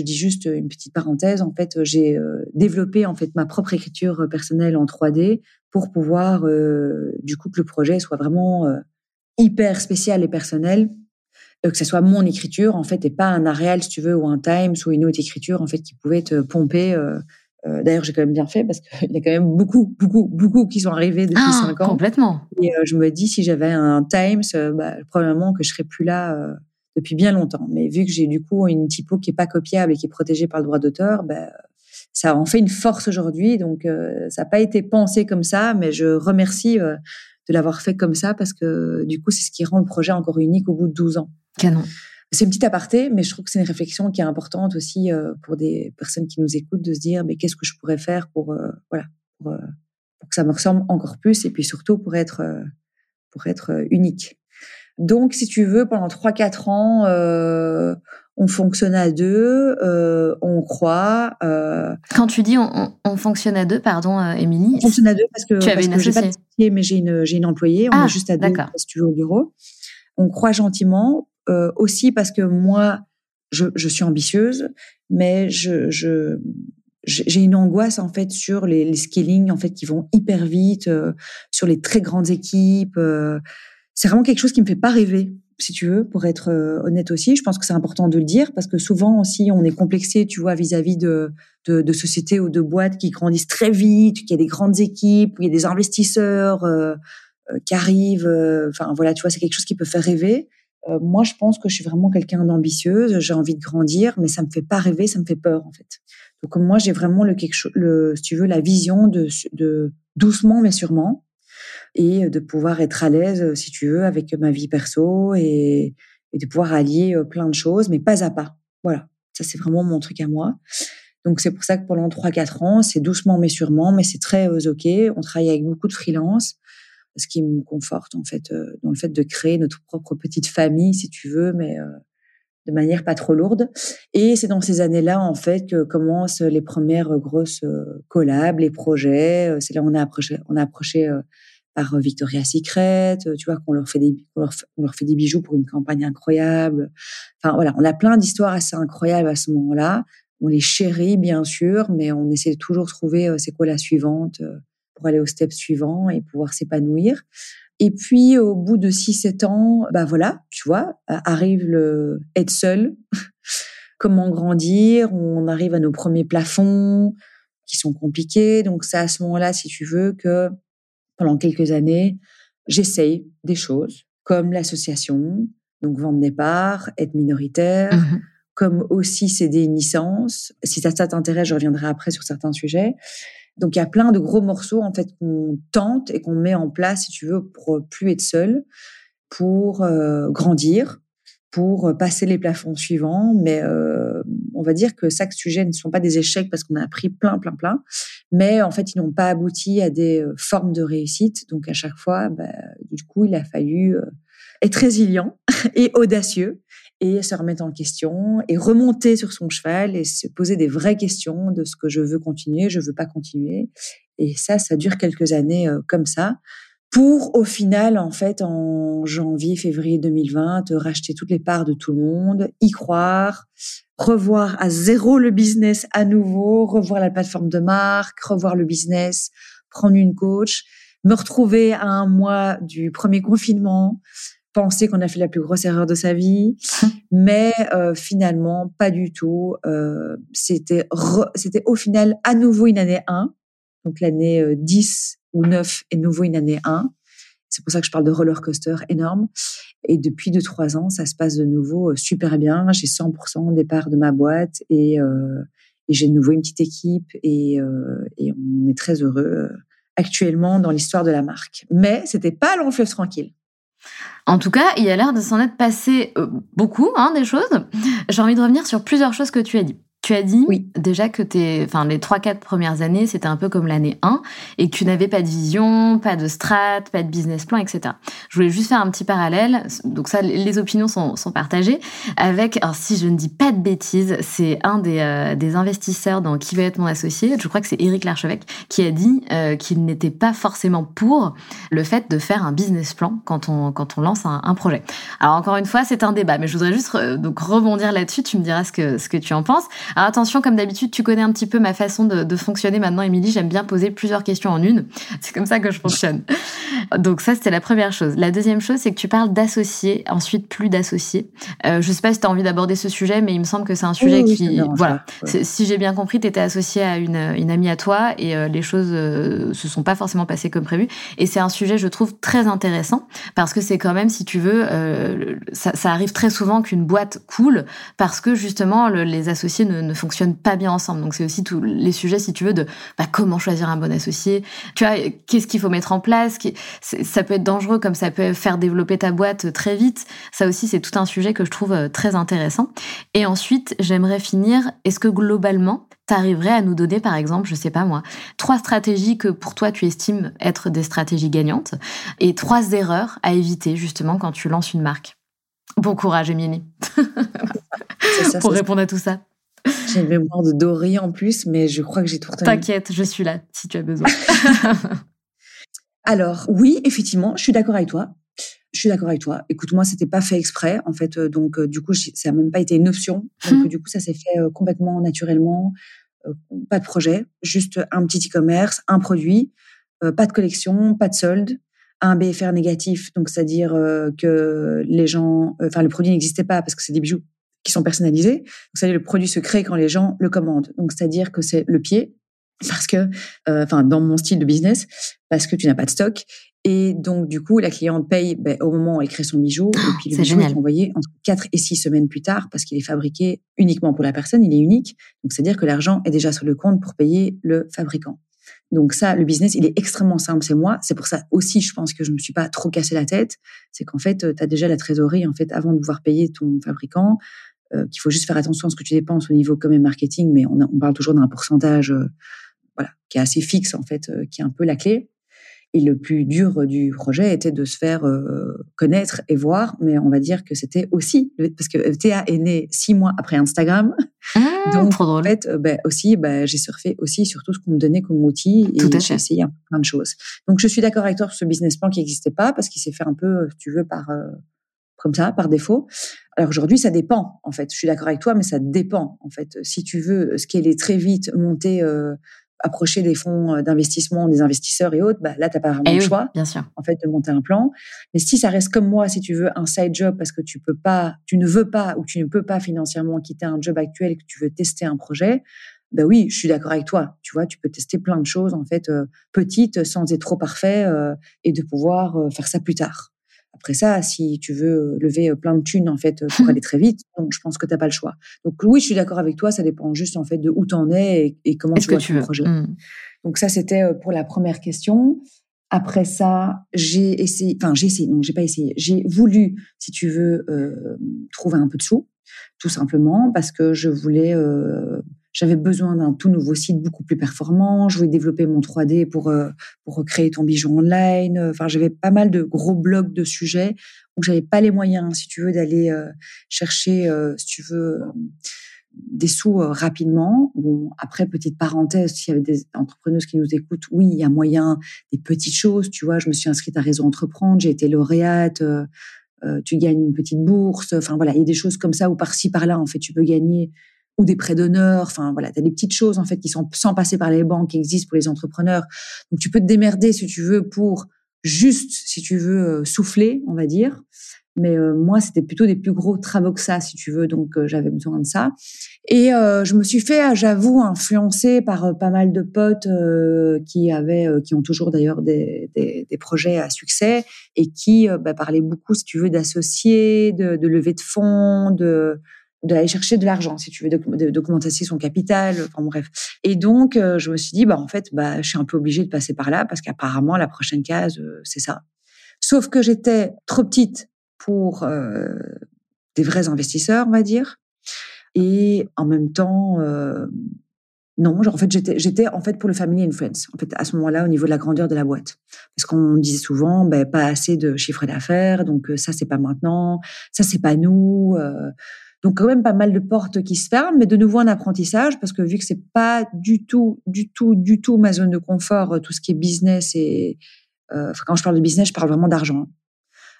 dis juste une petite parenthèse. En fait, j'ai euh, développé en fait ma propre écriture personnelle en 3D pour pouvoir, euh, du coup, que le projet soit vraiment euh, hyper spécial et personnel, que ce soit mon écriture en fait et pas un Arial si tu veux ou un Times ou une autre écriture en fait qui pouvait te pomper euh, d'ailleurs, j'ai quand même bien fait parce qu'il y a quand même beaucoup, beaucoup, beaucoup qui sont arrivés depuis ah, cinq ans. Complètement. Et euh, je me dis, si j'avais un Times, euh, bah, probablement que je serais plus là depuis bien longtemps. Mais vu que j'ai du coup une typo qui est pas copiable et qui est protégée par le droit d'auteur, bah, ça en fait une force aujourd'hui. Donc, ça n'a pas été pensé comme ça, mais je remercie de l'avoir fait comme ça parce que du coup, c'est ce qui rend le projet encore unique au bout de 12 ans. Canon. C'est une petite aparté, mais je trouve que c'est une réflexion qui est importante aussi pour des personnes qui nous écoutent de se dire, mais qu'est-ce que je pourrais faire pour, voilà, pour, pour, que ça me ressemble encore plus et puis surtout pour être, pour être unique. Donc, si tu veux, pendant 3-4 ans, euh, on fonctionne à deux, euh, on croit. Euh... Quand tu dis on, on, fonctionne à deux, pardon, euh, Émilie. On fonctionne à deux parce que tu avais une associée. Pas mais j'ai une, j'ai une employée. On ah, est juste à deux, si tu veux, au bureau. On croit gentiment, euh, aussi parce que moi, je, suis ambitieuse, mais je, j'ai une angoisse en fait sur les, les scaling en fait qui vont hyper vite, euh, sur les très grandes équipes. Euh, c'est vraiment quelque chose qui me fait pas rêver, si tu veux, pour être honnête aussi. Je pense que c'est important de le dire parce que souvent aussi on est complexé, tu vois, vis-à-vis de, de, sociétés ou de boîtes qui grandissent très vite, qu'il y a des grandes équipes, où il y a des investisseurs qui arrivent. Enfin voilà, tu vois, c'est quelque chose qui peut faire rêver. Moi, je pense que je suis vraiment quelqu'un d'ambitieuse. J'ai envie de grandir, mais ça me fait pas rêver, ça me fait peur en fait. Donc moi, j'ai vraiment le quelque chose, le, si tu veux, la vision de, de doucement mais sûrement et de pouvoir être à l'aise, si tu veux, avec ma vie perso et, et de pouvoir allier plein de choses, mais pas à pas. Voilà, ça c'est vraiment mon truc à moi. Donc c'est pour ça que pendant 3-4 ans, c'est doucement mais sûrement, mais c'est très ok. On travaille avec beaucoup de freelance, ce qui me conforte en fait dans le fait de créer notre propre petite famille, si tu veux, mais de manière pas trop lourde. Et c'est dans ces années-là, en fait, que commencent les premières grosses collabs, les projets. C'est là on a approché, on a approché par Victoria's Secret, tu vois, qu'on leur fait des, on leur, fait des bijoux pour une campagne incroyable. Enfin voilà, on a plein d'histoires assez incroyables à ce moment-là. On les chérit bien sûr, mais on essaie de toujours trouver c'est quoi la suivante pour aller au step suivant et pouvoir s'épanouir. Et puis au bout de 6-7 ans, bah voilà, tu vois, arrive le être seul. (laughs) Comment grandir? On arrive à nos premiers plafonds qui sont compliqués. Donc c'est à ce moment-là, si tu veux, que pendant quelques années, j'essaye des choses comme l'association, donc vendre des parts, être minoritaire, mmh comme aussi céder une licence. Si ça, ça t'intéresse, je reviendrai après sur certains sujets. Donc il y a plein de gros morceaux en fait qu'on tente et qu'on met en place, si tu veux, pour plus être seul, pour euh, grandir, pour passer les plafonds suivants. Mais euh, on va dire que chaque sujet ne sont pas des échecs parce qu'on a appris plein, plein, plein. Mais en fait, ils n'ont pas abouti à des euh, formes de réussite. Donc à chaque fois, bah, du coup, il a fallu euh, être résilient (laughs) et audacieux et se remettre en question et remonter sur son cheval et se poser des vraies questions de ce que je veux continuer, je veux pas continuer. Et ça, ça dure quelques années euh, comme ça pour au final, en fait, en janvier, février 2020, racheter toutes les parts de tout le monde, y croire, revoir à zéro le business à nouveau, revoir la plateforme de marque, revoir le business, prendre une coach, me retrouver à un mois du premier confinement, penser qu'on a fait la plus grosse erreur de sa vie, (laughs) mais euh, finalement pas du tout. Euh, c'était c'était au final à nouveau une année 1, donc l'année 10 euh, ou 9 est nouveau une année 1. C'est pour ça que je parle de roller coaster énorme. Et depuis deux trois ans, ça se passe de nouveau euh, super bien. J'ai 100% des parts de ma boîte et, euh, et j'ai de nouveau une petite équipe et, euh, et on est très heureux actuellement dans l'histoire de la marque. Mais c'était pas long fleuve tranquille. En tout cas, il a l'air de s'en être passé beaucoup, hein, des choses. J'ai envie de revenir sur plusieurs choses que tu as dit. Tu as dit oui. déjà que tes, enfin, les trois, quatre premières années, c'était un peu comme l'année 1 et que tu n'avais pas de vision, pas de strat, pas de business plan, etc. Je voulais juste faire un petit parallèle. Donc ça, les opinions sont, sont partagées avec, alors si je ne dis pas de bêtises, c'est un des, euh, des investisseurs dans Qui va être mon associé, je crois que c'est Éric Larchevêque, qui a dit euh, qu'il n'était pas forcément pour le fait de faire un business plan quand on, quand on lance un, un projet. Alors encore une fois, c'est un débat, mais je voudrais juste donc rebondir là-dessus, tu me diras ce que, ce que tu en penses. Alors attention, comme d'habitude, tu connais un petit peu ma façon de, de fonctionner maintenant, Émilie. J'aime bien poser plusieurs questions en une. (laughs) C'est comme ça que je fonctionne. Donc ça, c'était la première chose. La deuxième chose, c'est que tu parles d'associés, ensuite plus d'associés. Euh, je sais pas si tu as envie d'aborder ce sujet, mais il me semble que c'est un sujet oui, qui... Oui, voilà. Si j'ai bien compris, tu étais associé à une, une, amie à toi et euh, les choses euh, se sont pas forcément passées comme prévu. Et c'est un sujet, je trouve, très intéressant parce que c'est quand même, si tu veux, euh, ça, ça, arrive très souvent qu'une boîte coule parce que justement, le, les associés ne ne, fonctionnent pas bien ensemble. Donc c'est aussi tous les sujets, si tu veux, de bah, comment choisir un bon associé. Tu vois, qu'est-ce qu'il faut mettre en place? Ça peut être dangereux comme ça peut faire développer ta boîte très vite. Ça aussi, c'est tout un sujet que je trouve euh, très intéressant. Et ensuite, j'aimerais finir. Est-ce que globalement, tu arriverais à nous donner, par exemple, je sais pas moi, trois stratégies que pour toi tu estimes être des stratégies gagnantes et trois erreurs à éviter justement quand tu lances une marque? Bon courage, Émilie, pour répondre à tout ça. J'ai une mémoire de Dory en plus, mais je crois que j'ai tout retenu. T'inquiète, je suis là si tu as besoin. (laughs) Alors, oui, effectivement, je suis d'accord avec toi. Je suis d'accord avec toi. Écoute, moi, c'était pas fait exprès, en fait. Euh, donc, euh, du coup, ça n'a même pas été une option. Donc, hum. du coup, ça s'est fait euh, complètement naturellement. pas de projet, juste un petit e-commerce, un produit, pas de collection, pas de solde, un BFR négatif, donc c'est-à-dire que les gens, enfin, le produit n'existait pas parce que c'est des bijoux qui sont personnalisés. Donc, c'est-à-dire le produit se crée quand les gens le commandent. Donc, c'est-à-dire que c'est le pied, parce que, enfin, dans mon style de business, parce que tu n'as pas de stock et donc, du coup, la cliente paye ben, au moment où elle crée son bijou. Et puis, le bijou est envoyé entre 4 et 6 semaines plus tard parce qu'il est fabriqué uniquement pour la personne. Il est unique. Donc, c'est-à-dire que l'argent est déjà sur le compte pour payer le fabricant. Donc ça, le business, il est extrêmement simple, c'est moi. C'est pour ça aussi, je pense que je me suis pas trop cassé la tête. C'est qu'en fait, tu as déjà la trésorerie, en fait, avant de pouvoir payer ton fabricant, euh, qu'il faut juste faire attention à ce que tu dépenses au niveau comme marketing, mais on, on parle toujours d'un pourcentage, euh, voilà, qui est assez fixe, en fait, euh, qui est un peu la clé. Et le plus dur du projet était de se faire connaître et voir, mais on va dire que c'était aussi parce que Théa est née six mois après Instagram, ah, (laughs) donc trop drôle. en fait, ben, aussi, ben, j'ai surfé aussi sur tout ce qu'on me donnait comme outil et j'ai essayé plein de choses. Donc je suis d'accord avec toi sur ce business plan qui n'existait pas parce qu'il s'est fait un peu, si tu veux, par comme ça, par défaut. Alors aujourd'hui, ça dépend. En fait, je suis d'accord avec toi, mais ça dépend. En fait, si tu veux scaler très vite, monter approcher des fonds euh, d'investissement, des investisseurs et autres, bah, là, tu n'as pas vraiment eh le choix, bien sûr. en fait, de monter un plan. Mais si ça reste comme moi, si tu veux un side job parce que tu peux pas, tu ne veux pas ou tu ne peux pas financièrement quitter un job actuel et que tu veux tester un projet, ben oui, je suis d'accord avec toi. Tu vois, tu peux tester plein de choses en fait euh, petites sans être trop parfait euh, et de pouvoir faire ça plus tard. Après ça, si tu veux lever plein de thunes en fait pour (laughs) aller très vite, donc je pense que tu n'as pas le choix. Donc oui, je suis d'accord avec toi, ça dépend juste en fait de où tu en es et, comment tu vois tu ton projet. Mmh. Donc ça c'était pour la première question. Après ça, j'ai essayé, enfin j'ai essayé, non, j'ai pas essayé, j'ai voulu, si tu veux, euh, trouver un peu de sous, tout simplement parce que je voulais euh, j'avais besoin d'un tout nouveau site beaucoup plus performant. Je voulais développer mon 3D pour euh, pour recréer ton bijou online. Enfin, j'avais pas mal de gros blocs de sujets où j'avais pas les moyens, si tu veux, d'aller euh, chercher, euh, si tu veux, des sous rapidement. Bon, après petite parenthèse, s'il y avait des entrepreneuses qui nous écoutent, oui, il y a moyen des petites choses. Tu vois, je me suis inscrite à Réseau Entreprendre, j'ai été lauréate. tu gagnes une petite bourse. Enfin voilà, il y a des choses comme ça où par-ci par-là, en fait, tu peux gagner ou des prêts d'honneur. Enfin, voilà, tu as des petites choses, en fait, qui sont sans passer par les banques, qui existent pour les entrepreneurs. Donc, tu peux te démerder, si tu veux, pour juste, si tu veux, euh, souffler, on va dire. Mais euh, moi, c'était plutôt des plus gros travaux que ça, si tu veux. Donc, euh, j'avais besoin de ça. Et je me suis fait, j'avoue, influencer par pas mal de potes qui avaient, qui ont toujours d'ailleurs des, des, des, projets à succès et qui bah, parlaient beaucoup, si tu veux, d'associés, de, de levée de fonds, de d'aller chercher de l'argent, si tu veux, de, documenter son capital, enfin bref. Et donc, euh, je me suis dit, bah en fait, bah je suis un peu obligée de passer par là parce qu'apparemment la prochaine case, euh, c'est ça. Sauf que j'étais trop petite pour euh, des vrais investisseurs, on va dire, et en même temps, non, genre, en fait, j'étais, j'étais en fait pour le family and friends. En fait, à ce moment-là, au niveau de la grandeur de la boîte, parce qu'on disait souvent, ben, pas assez de chiffre d'affaires, donc ça c'est pas maintenant, ça c'est pas nous. Donc quand même pas mal de portes qui se ferment, mais de nouveau un apprentissage parce que vu que c'est pas du tout, du tout, du tout ma zone de confort, euh, tout ce qui est business et euh, quand je parle de business, je parle vraiment d'argent.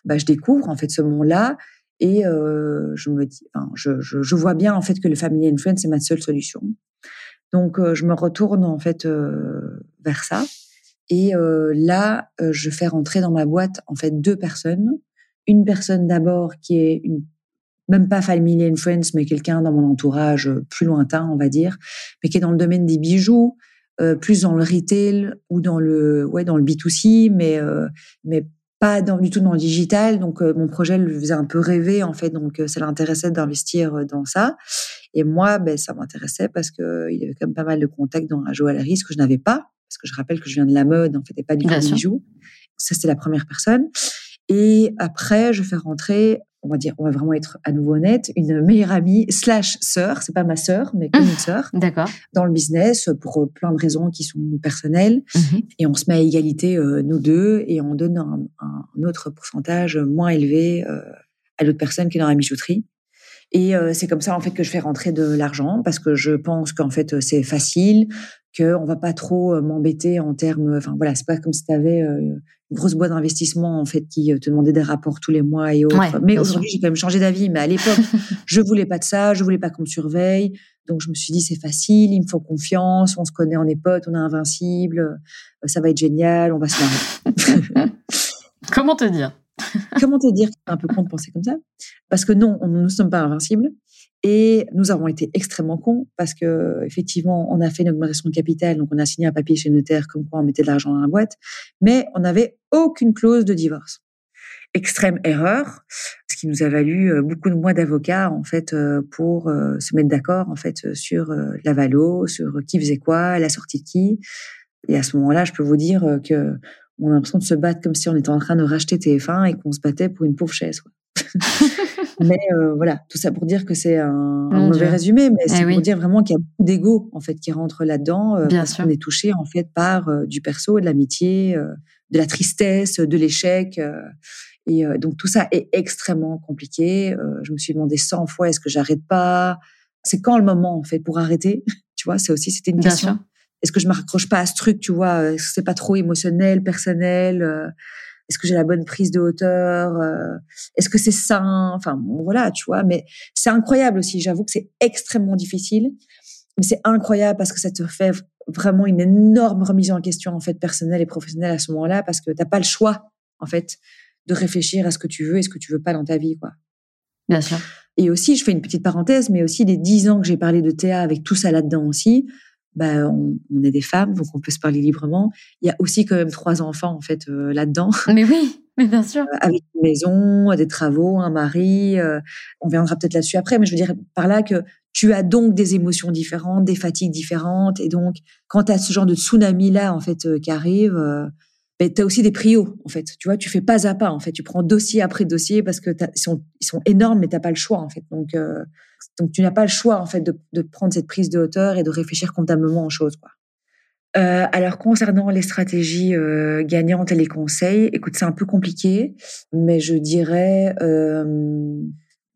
Bah, je découvre en fait ce monde-là et euh, je me dis, enfin, je, je, je, vois bien en fait que le family influence c'est ma seule solution. Donc euh, je me retourne en fait euh, vers ça et euh, là je fais rentrer dans ma boîte en fait deux personnes. Une personne d'abord qui est une même pas family and friends, mais quelqu'un dans mon entourage euh, plus lointain, on va dire, mais qui est dans le domaine des bijoux, euh, plus dans le retail ou dans le ouais dans le B2C, mais euh, mais pas dans, du tout dans le digital. Donc mon projet le faisait un peu rêver en fait, donc ça l'intéressait d'investir dans ça. Et moi, ben, ça m'intéressait parce que il y avait quand même pas mal de contacts dans la joaillerie, ce que je n'avais pas, parce que je rappelle que je viens de la mode, en fait, et pas du tout des bijoux. Ça, c'était la première personne. Et après, je fais rentrer, on va dire, on va vraiment être à nouveau honnête, une meilleure amie slash sœur, c'est pas ma sœur, mais comme une sœur, d'accord, dans le business pour plein de raisons qui sont personnelles. Mhm. Et on se met à égalité euh, nous deux et on donne un, un autre pourcentage moins élevé euh, à l'autre personne qui est dans la bijouterie. Et euh, c'est comme ça en fait que je fais rentrer de l'argent parce que je pense qu'en fait c'est facile, que on va pas trop m'embêter en termes. Enfin voilà, c'est pas comme si tu avais une grosse boîte d'investissement en fait qui te demandait des rapports tous les mois et autres. mais aujourd'hui j'ai quand même changé d'avis. Mais à l'époque, (laughs) je voulais pas de ça, je voulais pas qu'on me surveille. Donc je me suis dit c'est facile, il me faut confiance, on se connaît, on est potes, on est invincible, ça va être génial, on va se marrer. (laughs) Comment te dire? Comment te dire que c'est un peu con de penser comme ça? Parce que non, nous ne sommes pas invincibles. Et nous avons été extrêmement cons parce que effectivement, on a fait une augmentation de capital, donc on a signé un papier chez notaire comme quoi on mettait de l'argent dans la boîte, mais on n'avait aucune clause de divorce. Extrême erreur, ce qui nous a valu euh, beaucoup de mois d'avocats en fait euh, pour euh, se mettre d'accord en fait sur la valo, sur qui faisait quoi, la sortie de qui. Et à ce moment-là, je peux vous dire que on a l'impression de se battre comme si on était en train de racheter TF1 et qu'on se battait pour une pauvre chaise. (laughs) mais euh, voilà, tout ça pour dire que c'est un, mauvais résumé, mais eh c'est pour dire vraiment qu'il y a beaucoup d'ego en fait qui rentre là-dedans euh, parce qu'on est touché en fait par euh, du perso, de l'amitié, de la tristesse, de l'échec. et donc tout ça est extrêmement compliqué. je me suis demandé 100 fois est-ce que j'arrête pas? C'est quand le moment en fait pour arrêter? (laughs) Tu vois, c'est aussi c'était une question. Est-ce que je me raccroche pas à ce truc, tu vois Est-ce que c'est pas trop émotionnel, personnel euh, Est-ce que j'ai la bonne prise de hauteur euh, Est-ce que c'est sain Enfin, voilà, tu vois. Mais c'est incroyable aussi. J'avoue que c'est extrêmement difficile, mais c'est incroyable parce que ça te fait vraiment une énorme remise en question en fait personnelle et professionnelle à ce moment-là parce que t'as pas le choix en fait de réfléchir à ce que tu veux et ce que tu veux pas dans ta vie, quoi. Bien sûr. Et aussi, je fais une petite parenthèse, mais aussi les dix ans que j'ai parlé de Théa avec tout ça là-dedans aussi, bah, on, on, est des femmes, donc on peut se parler librement. Il y a aussi quand même trois enfants en fait euh, là-dedans. (laughs) Mais oui, mais bien sûr. Euh, avec une maison, des travaux, un mari. Euh, on viendra peut-être là-dessus après, mais je veux dire par là que tu as donc des émotions différentes, des fatigues différentes, et donc quand tu as ce genre de tsunami là en fait qui arrive, ben, tu as aussi des prios en fait. Tu vois, tu fais pas à pas en fait. Tu prends dossier après dossier parce que ils sont ils sont énormes, mais t'as pas le choix en fait. Donc donc tu n'as pas le choix en fait de, prendre cette prise de hauteur et de réfléchir comptablement aux choses. Euh, alors concernant les stratégies euh, gagnantes et les conseils, écoute, c'est un peu compliqué, mais je dirais euh,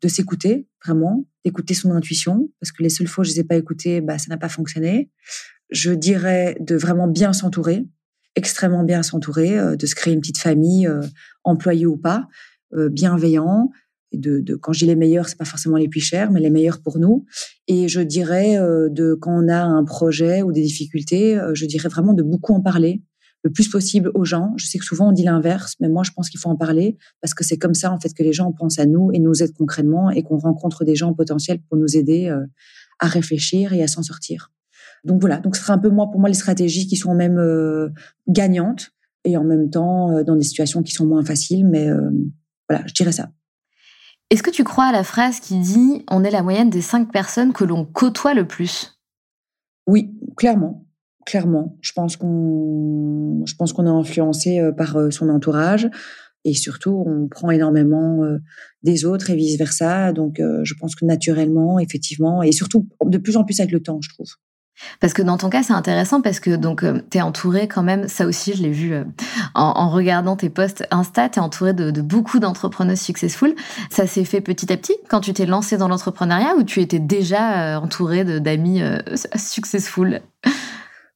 de s'écouter vraiment, d'écouter son intuition, parce que les seules fois où je les ai pas écoutées, bah ça n'a pas fonctionné. Je dirais de vraiment bien s'entourer, extrêmement bien s'entourer, de se créer une petite famille, employée ou pas, bienveillant, de, de, quand je dis les meilleurs, c'est pas forcément les plus chers, mais les meilleurs pour nous. Et je dirais euh, de quand on a un projet ou des difficultés, euh, je dirais vraiment de beaucoup en parler le plus possible aux gens. Je sais que souvent on dit l'inverse, mais moi je pense qu'il faut en parler parce que c'est comme ça en fait que les gens pensent à nous et nous aident concrètement et qu'on rencontre des gens potentiels pour nous aider euh, à réfléchir et à s'en sortir. Donc voilà, donc ce sera un peu moi pour moi les stratégies qui sont même gagnantes et en même temps dans des situations qui sont moins faciles, mais voilà, je dirais ça. Est-ce que tu crois à la phrase qui dit on est la moyenne des cinq personnes que l'on côtoie le plus Oui, clairement. Clairement. Je pense qu'on, je pense qu'on est influencé euh, par euh, son entourage et surtout on prend énormément euh, des autres et vice versa. Donc je pense que naturellement, effectivement, et surtout de plus en plus avec le temps, je trouve. Parce que dans ton cas, c'est intéressant parce que donc euh, tu es entouré quand même, ça aussi je l'ai vu euh, en, regardant tes posts Insta, tu es entouré de, beaucoup d'entrepreneurs successful. Ça s'est fait petit à petit quand tu t'es lancé dans l'entrepreneuriat ou tu étais déjà euh, entouré d'amis successful?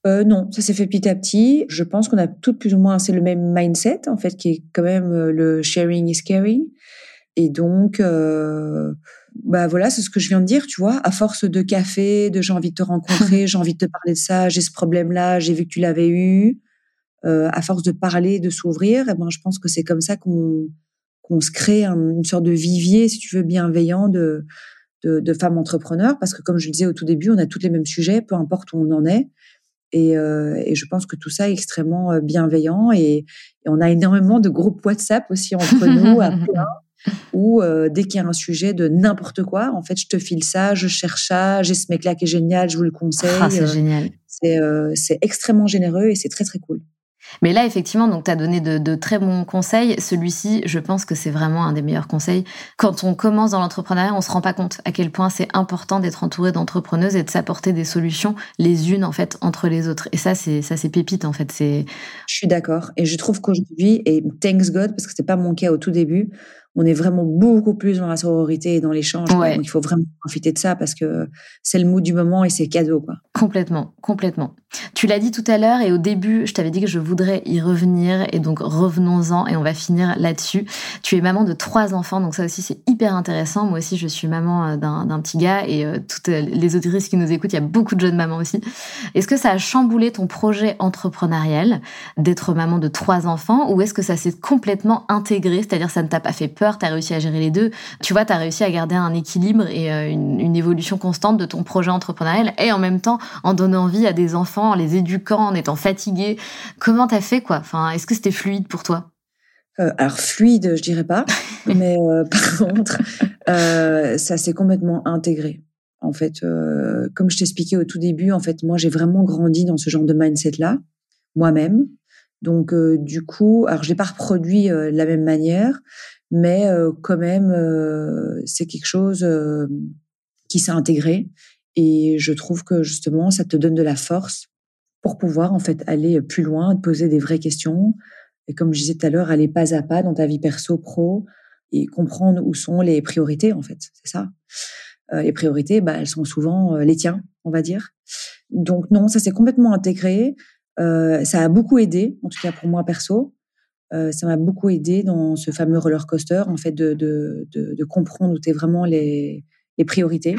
Non, ça s'est fait petit à petit. Je pense qu'on a toutes plus ou moins c'est le même mindset en fait, qui est quand même le sharing is caring. Et donc, bah voilà, c'est ce que je viens de dire, tu vois, à force de café, de j'ai envie de te (laughs) rencontrer, j'ai envie de te parler de ça, j'ai ce problème-là, j'ai vu que tu l'avais eu, euh, à force de parler, de s'ouvrir, et eh ben je pense que c'est comme ça qu'on qu'on se crée une sorte de vivier, si tu veux, bienveillant de, de, de femmes entrepreneurs, parce que comme je le disais au tout début, on a tous les mêmes sujets, peu importe où on en est. Et, euh, et, je pense que tout ça est extrêmement euh, bienveillant. Et, et, on a énormément de groupes WhatsApp aussi entre nous à (laughs) plein où dès qu'il y a un sujet de n'importe quoi, en fait, je te file ça, je cherche ça, j'ai ce mec-là qui est génial, je vous le conseille. Ah, c'est génial. C'est extrêmement généreux et c'est très très cool. Mais là, effectivement, donc tu as donné de, très bons conseils. Celui-ci, je pense que c'est vraiment un des meilleurs conseils. Quand on commence dans l'entrepreneuriat, on se rend pas compte à quel point c'est important d'être entouré d'entrepreneuses et de s'apporter des solutions les unes en fait entre les autres. Et ça, c'est ça, c'est pépite en fait. C'est. Je suis d'accord. Et je trouve qu'aujourd'hui, et thanks God, parce que c'était pas mon cas au tout début, on est vraiment beaucoup plus dans la sororité et dans l'échange. Donc il faut vraiment profiter de ça parce que c'est le mot du moment et c'est cadeau. Quoi. Complètement, complètement. Tu l'as dit tout à l'heure et au début, je t'avais dit que je voudrais y revenir et donc revenons-en et on va finir là-dessus. Tu es maman de trois enfants, donc ça aussi c'est hyper intéressant. Moi aussi, je suis maman euh, d'un petit gars et euh, toutes les auditrices qui nous écoutent, il y a beaucoup de jeunes mamans aussi. Est-ce que ça a chamboulé ton projet entrepreneurial d'être maman de trois enfants ou est-ce que ça s'est complètement intégré, c'est-à-dire ça ne t'a pas fait peur, tu as réussi à gérer les deux Tu vois, tu as réussi à garder un équilibre et euh, une, une évolution constante de ton projet entrepreneurial et en même temps en donnant vie à des enfants en les éduquant, en étant fatigué. Comment t'as fait quoi? Enfin, est-ce que c'était fluide pour toi? Euh, Alors fluide, je dirais pas, (laughs) mais euh, (laughs) par contre, ça s'est complètement intégré. En fait, comme je t'expliquais au tout début, en fait, moi j'ai vraiment grandi dans ce genre de mindset là, moi-même. Donc du coup, alors je l'ai pas reproduit de la même manière, mais quand même, c'est quelque chose qui s'est intégré. Et je trouve que justement, ça te donne de la force pour pouvoir en fait aller plus loin, te poser des vraies questions. Et comme je disais tout à l'heure, aller pas à pas dans ta vie perso, pro, et comprendre où sont les priorités en fait. C'est ça. Euh, les priorités, bah, elles sont souvent euh, les tiens, on va dire. Donc non, ça s'est complètement intégré. Euh, ça a beaucoup aidé, en tout cas pour moi perso. Euh, ça m'a beaucoup aidé dans ce fameux roller coaster, en fait, de, de, de, de comprendre où étaient vraiment les, les priorités.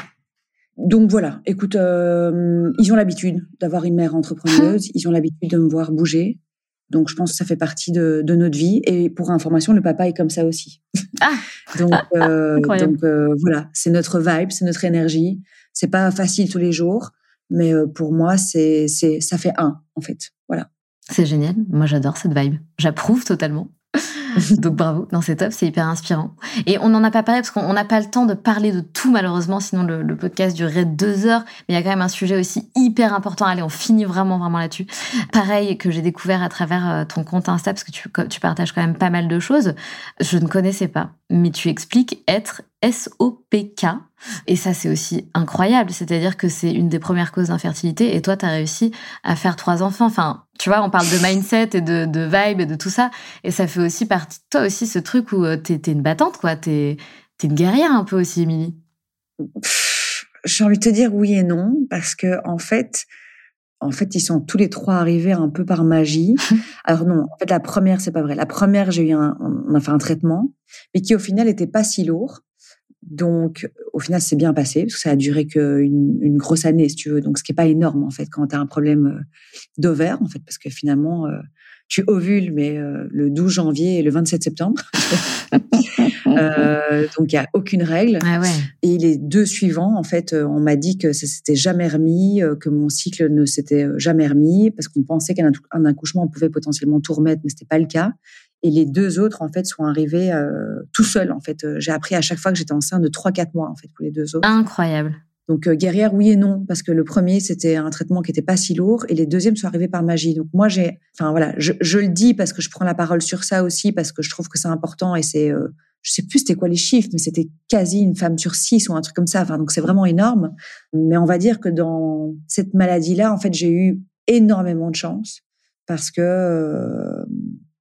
Donc voilà, écoute, euh, ils ont l'habitude d'avoir une mère entrepreneuse, ils ont l'habitude de me voir bouger. Donc je pense que ça fait partie de, notre vie. Et pour information, le papa est comme ça aussi. Ah (laughs) donc, euh, donc euh, voilà, c'est notre vibe, c'est notre énergie. C'est pas facile tous les jours, mais pour moi, c'est ça fait un en fait. Voilà. C'est génial. Moi, j'adore cette vibe. J'approuve totalement. (laughs) Donc bravo, non c'est top, c'est hyper inspirant. Et on n'en a pas parlé parce qu'on n'a pas le temps de parler de tout malheureusement, sinon le, podcast durerait deux heures. Mais il y a quand même un sujet aussi hyper important. Allez, on finit vraiment vraiment là-dessus. Pareil que j'ai découvert à travers euh, ton compte Insta parce que tu, tu partages quand même pas mal de choses. Je ne connaissais pas, mais tu expliques être SOPK. Et ça, c'est aussi incroyable. C'est-à-dire que c'est une des premières causes d'infertilité. Et toi, tu as réussi à faire trois enfants. Enfin, tu vois, on parle de mindset et de, de vibe et de tout ça. Et ça fait aussi partie de toi aussi ce truc où euh, tu es, une battante, quoi. Tu es, une guerrière un peu aussi, Émilie. J'ai envie de te dire oui et non. Parce que, en fait, en fait, ils sont tous les trois arrivés un peu par magie. (laughs) Alors non, en fait, la première, c'est pas vrai. La première, j'ai eu un, on a fait un traitement, mais qui au final était pas si lourd. Donc, au final, c'est bien passé parce que ça a duré qu'une une grosse année, si tu veux. Donc, ce qui est pas énorme en fait quand tu as un problème euh, d'ovaire, en fait, parce que finalement, euh, tu ovules, mais euh, le 12 janvier et le 27 septembre. (laughs) donc, il y a aucune règle. Ah ouais. Et les deux suivants, en fait, on m'a dit que ça s'était jamais remis, que mon cycle ne s'était jamais remis, parce qu'on pensait qu'un accouchement pouvait potentiellement tout remettre, mais c'était pas le cas. Et les deux autres, en fait, sont arrivés euh, tout seuls. En fait, euh, j'ai appris à chaque fois que j'étais enceinte de 3-4 mois, en fait, pour les deux autres. Incroyable. Donc euh, guerrière, oui et non, parce que le premier c'était un traitement qui était pas si lourd, et les deuxièmes sont arrivés par magie. Donc moi j'ai, enfin voilà, je, je, le dis parce que je prends la parole sur ça aussi, parce que je trouve que c'est important et c'est, euh, je sais plus c'était quoi les chiffres, mais c'était quasi une femme sur six ou un truc comme ça. Enfin donc c'est vraiment énorme. Mais on va dire que dans cette maladie là, en fait, j'ai eu énormément de chance parce que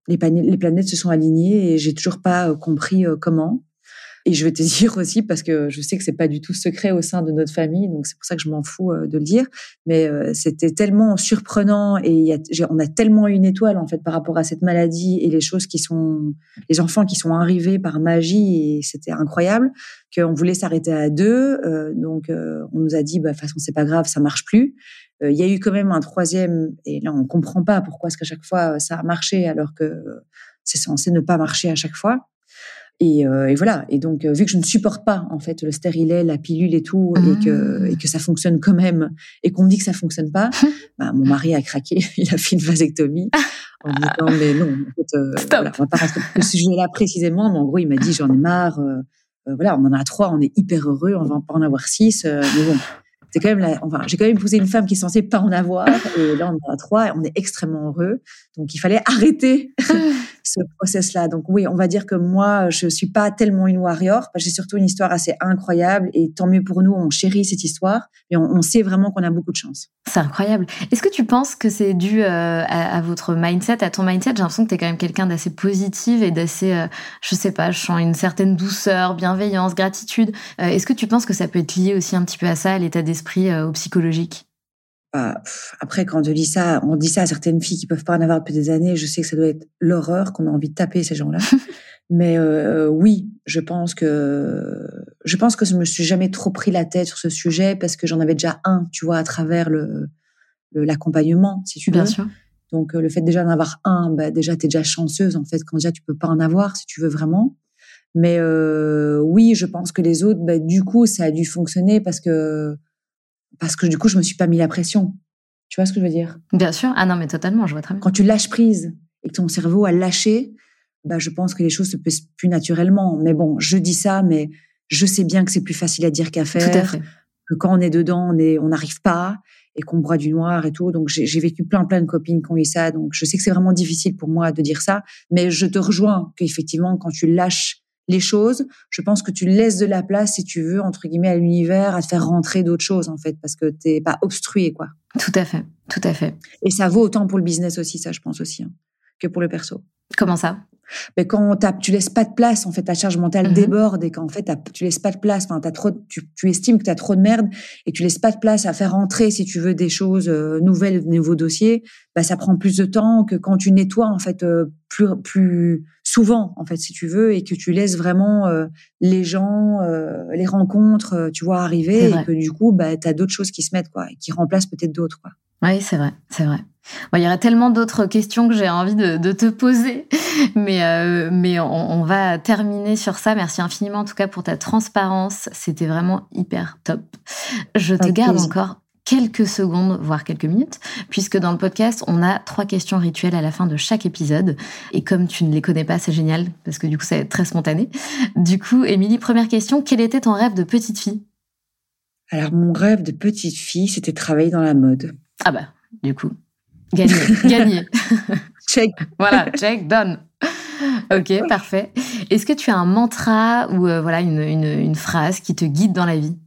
les, planètes se sont alignées et j'ai toujours pas euh, compris euh, comment. Et je vais te (laughs) dire aussi parce que je sais que c'est pas du tout secret au sein de notre famille, donc c'est pour ça que je m'en fous euh, de le dire. Mais c'était tellement surprenant et on a tellement une étoile en fait par rapport à cette maladie et les choses qui sont, les enfants qui sont arrivés par magie et c'était incroyable qu'on voulait s'arrêter à deux. donc on nous a dit bah de toute façon c'est pas grave, ça marche plus. Euh, il y a eu quand même un troisième, et là on comprend pas pourquoi est-ce qu'à chaque fois ça a marché alors que c'est censé ne pas marcher à chaque fois. Et, euh, et, voilà. Et donc, euh, vu que je ne supporte pas en fait le stérilet, la pilule et tout, et que ah. et que ça fonctionne quand même, et qu'on me dit que ça fonctionne pas, (laughs) bah, mon mari a craqué. Il a fait une vasectomie en me disant mais non, en fait, euh, voilà, on va pas rentrer ce sujet-là précisément. Mais en gros, il m'a dit j'en ai marre. Euh, euh, voilà, on en a trois, on est hyper heureux, on va pas en avoir six. mais bon, c'est quand même la, enfin, j'ai quand même épousé une femme qui est censée pas en avoir, et là on en a trois, et on est extrêmement heureux. Donc il fallait arrêter (laughs) ce process-là. Donc oui, on va dire que moi, je suis pas tellement une warrior. J'ai surtout une histoire assez incroyable, et tant mieux pour nous, on chérit cette histoire, et on, sait vraiment qu'on a beaucoup de chance. C'est incroyable. Est-ce que tu penses que c'est dû euh, à, votre mindset, à ton mindset? J'ai l'impression que tu es quand même quelqu'un d'assez positif et d'assez, euh, je sais pas, je sens une certaine douceur, bienveillance, gratitude. Euh, est-ce que tu penses que ça peut être lié aussi un petit peu à ça, à l'état d'esprit, euh, au psychologique? Bah, après, quand on dit ça, on dit ça à certaines filles qui peuvent pas en avoir depuis des années. Je sais que ça doit être l'horreur, qu'on a envie de taper ces gens-là. (laughs) Mais euh, oui, je pense que je pense que je me suis jamais trop pris la tête sur ce sujet parce que j'en avais déjà un, tu vois, à travers le l'accompagnement, si tu veux. Bien sûr. Donc le fait déjà d'en avoir un, bah, déjà t'es déjà chanceuse en fait quand déjà tu peux pas en avoir si tu veux vraiment. Mais euh, oui, je pense que les autres, bah, du coup, ça a dû fonctionner parce que parce que du coup, je me suis pas mis la pression. Tu vois ce que je veux dire? Bien sûr. Ah non, mais totalement, je vois très bien. Quand tu lâches prise et que ton cerveau a lâché, bah, je pense que les choses se passent plus naturellement. Mais bon, je dis ça, mais je sais bien que c'est plus facile à dire qu'à faire. Tout à fait. Que quand on est dedans, on est, on n'arrive pas et qu'on boit du noir et tout. Donc j'ai vécu plein plein de copines qui ont eu ça. Donc je sais que c'est vraiment difficile pour moi de dire ça, mais je te rejoins qu'effectivement quand tu lâches les choses, je pense que tu laisses de la place, si tu veux, entre guillemets, à l'univers, à te faire rentrer d'autres choses, en fait, parce que t'es pas obstrué, quoi. Tout à fait, tout à fait. Et ça vaut autant pour le business aussi, ça, je pense aussi, hein, que pour le perso. Comment ça? Mais quand tu laisses pas de place, en fait, ta charge mentale mmh déborde et qu'en fait, tu laisses pas de place, enfin, t'as trop, tu, tu estimes que tu as trop de merde et tu laisses pas de place à faire entrer, si tu veux, des choses euh, nouvelles, de nouveaux dossiers, bah, ça prend plus de temps que quand tu nettoies, en fait, euh, plus, plus souvent, en fait, si tu veux, et que tu laisses vraiment euh, les gens, les rencontres, tu vois, arriver et que du coup, bah, tu as d'autres choses qui se mettent, quoi, et qui remplacent peut-être d'autres, quoi. Oui, c'est vrai, c'est vrai. Bon, il y aurait tellement d'autres questions que j'ai envie de, de, te poser, (laughs) mais, euh, mais on, on, va terminer sur ça. Merci infiniment en tout cas pour ta transparence. C'était vraiment hyper top. Je te garde encore quelques secondes, voire quelques minutes, puisque dans le podcast, on a trois questions rituelles à la fin de chaque épisode. Et comme tu ne les connais pas, c'est génial, parce que du coup, c'est très spontané. Du coup, Émilie, première question, quel était ton rêve de petite fille? Alors, mon rêve de petite fille, c'était travailler dans la mode. Ah bah, du coup, gagné, (laughs) gagné. check. voilà, check, done. Ok, parfait. Est-ce que tu as un mantra ou euh, voilà une, une, une, phrase qui te guide dans la vie?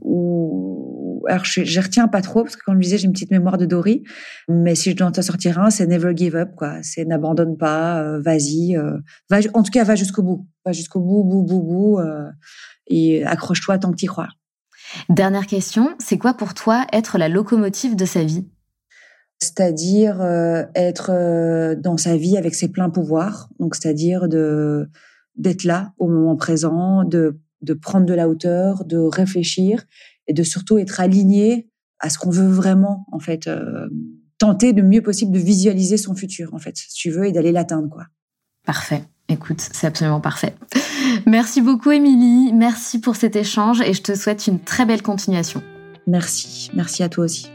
Ou... Alors, je, je retiens pas trop parce que comme je disais, j'ai une petite mémoire de Dory. Mais si je dois en sortir un, c'est never give up, quoi. C'est n'abandonne pas, euh, vas-y. Euh, va, en tout cas, va jusqu'au bout. Va jusqu'au bout, bout, bout, bout. Et accroche-toi tant que t'y crois. Dernière question, c'est quoi pour toi être la locomotive de sa vie? C'est-à-dire euh, être euh, dans sa vie avec ses pleins pouvoirs, donc c'est-à-dire de d'être là au moment présent, de prendre de la hauteur, de réfléchir et de surtout être aligné à ce qu'on veut vraiment en fait euh, tenter le mieux possible de visualiser son futur en fait si tu veux et d'aller l'atteindre quoi. Parfait. Écoute, c'est absolument parfait. Merci beaucoup, Émilie. Merci pour cet échange et je te souhaite une très belle continuation. Merci. Merci à toi aussi.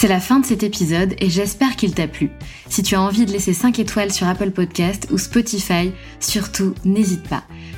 C'est la fin de cet épisode et j'espère qu'il t'a plu. Si tu as envie de laisser 5 étoiles sur Apple Podcast ou Spotify, surtout n'hésite pas.